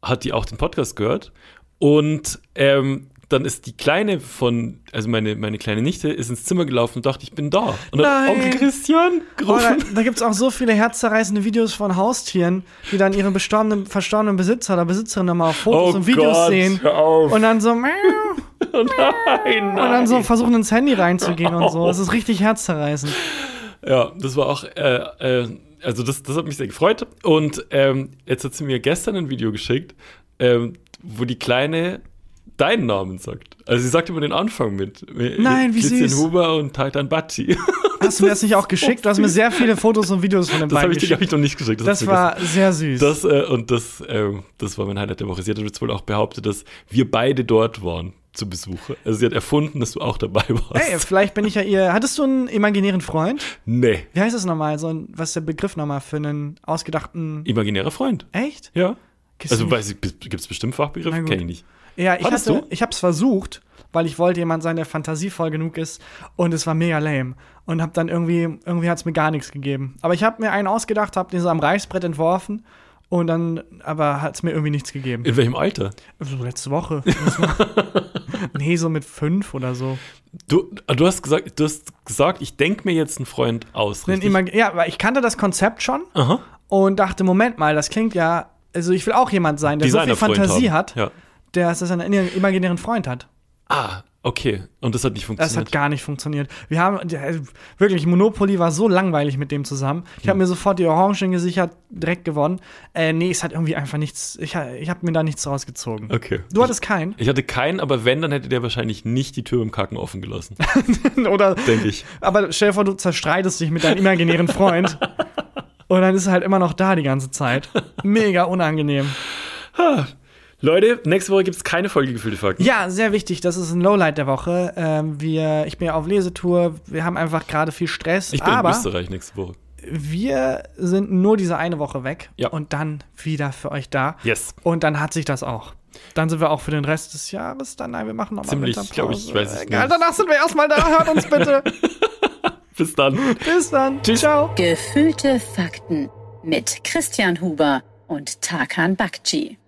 hat die auch den Podcast gehört und ähm, dann ist die Kleine von, also meine, meine kleine Nichte, ist ins Zimmer gelaufen und dachte, ich bin da. Und dann Nein. Onkel Christian Oh, da gerufen. da gibt es auch so viele herzzerreißende Videos von Haustieren, die dann ihre bestorbenen, verstorbenen Besitzer oder Besitzerin nochmal auf Fotos Oh und Videos Gott, sehen. Und dann so, miau, Oh nein, und dann so versuchen ins Handy reinzugehen und so. Es ist richtig herzzerreißend. Ja, das war auch, äh, äh, also das, das hat mich sehr gefreut. Und ähm, jetzt hat sie mir gestern ein Video geschickt, ähm, wo die Kleine deinen Namen sagt. Also sie sagt immer den Anfang mit. Nein, wie Christian süß. Huber und Titan Batti. Hast du mir das nicht auch geschickt? Du hast mir sehr viele Fotos und Videos von den Das habe beiden ich dir, glaube geschickt. ich, noch nicht geschickt. Das du war sehr süß. Das, äh, und das, ähm, das war mein Highlight der Woche. Sie hat jetzt wohl auch behauptet, dass wir beide dort waren zu Besuch. Also sie hat erfunden, dass du auch dabei warst. Hey, vielleicht bin ich ja ihr. Hattest du einen imaginären Freund? nee. Wie heißt das nochmal? So ein, was ist der Begriff nochmal für einen ausgedachten. Imaginärer Freund. Echt? Ja. Gibt's Also weiß ich, gibt es bestimmt Fachbegriffe? Kenne ich nicht. Ja, ich Hattest hatte, du? ich hab's versucht, weil ich wollte jemand sein, der fantasievoll genug ist und es war mega lame und hab dann irgendwie irgendwie hat's mir gar nichts gegeben. Aber ich habe mir einen ausgedacht, hab den so am Reißbrett entworfen Und dann, aber hat es mir irgendwie nichts gegeben. In welchem Alter? So letzte Woche. nee, so mit fünf oder so. Du, du hast gesagt, du hast gesagt, ich denke mir jetzt einen Freund aus. Richtig? Ja, weil ich kannte das Konzept schon Aha. und dachte, Moment mal, das klingt ja, also ich will auch jemand sein, der so viel Fantasie haben. hat, ja. Der es einen imaginären Freund hat. Ah, Okay, und das hat nicht funktioniert. Das hat gar nicht funktioniert. Wir haben wirklich Monopoly war so langweilig mit dem zusammen. Ich habe hm. mir sofort die Orangen gesichert, direkt gewonnen. Äh, nee, es hat irgendwie einfach nichts. Ich, ich habe mir da nichts rausgezogen. Okay. Du hattest keinen? Ich hatte keinen, aber wenn, dann hätte der wahrscheinlich nicht die Tür im Kacken offen gelassen. Oder? Denke ich. Aber stell dir vor, du zerstreitest dich mit deinem imaginären Freund. und dann ist er halt immer noch da die ganze Zeit. Mega unangenehm. Leute, nächste Woche gibt es keine Folge gefüllte Fakten. Ja, sehr wichtig. Das ist ein Lowlight der Woche. Ähm, wir, ich bin ja auf Lesetour. Wir haben einfach gerade viel Stress. Ich bin aber in Österreich nächste Woche. Wir sind nur diese eine Woche weg ja. und dann wieder für euch da. Yes. Und dann hat sich das auch. Dann sind wir auch für den Rest des Jahres dann. Nein, wir machen nochmal Ziemlich, glaube ich, weiß es Egal, danach sind wir erstmal da. Hört uns bitte. Bis dann. Bis dann. Tschüss. Ciao. Gefühlte Fakten mit Christian Huber und Tarkan Bakci.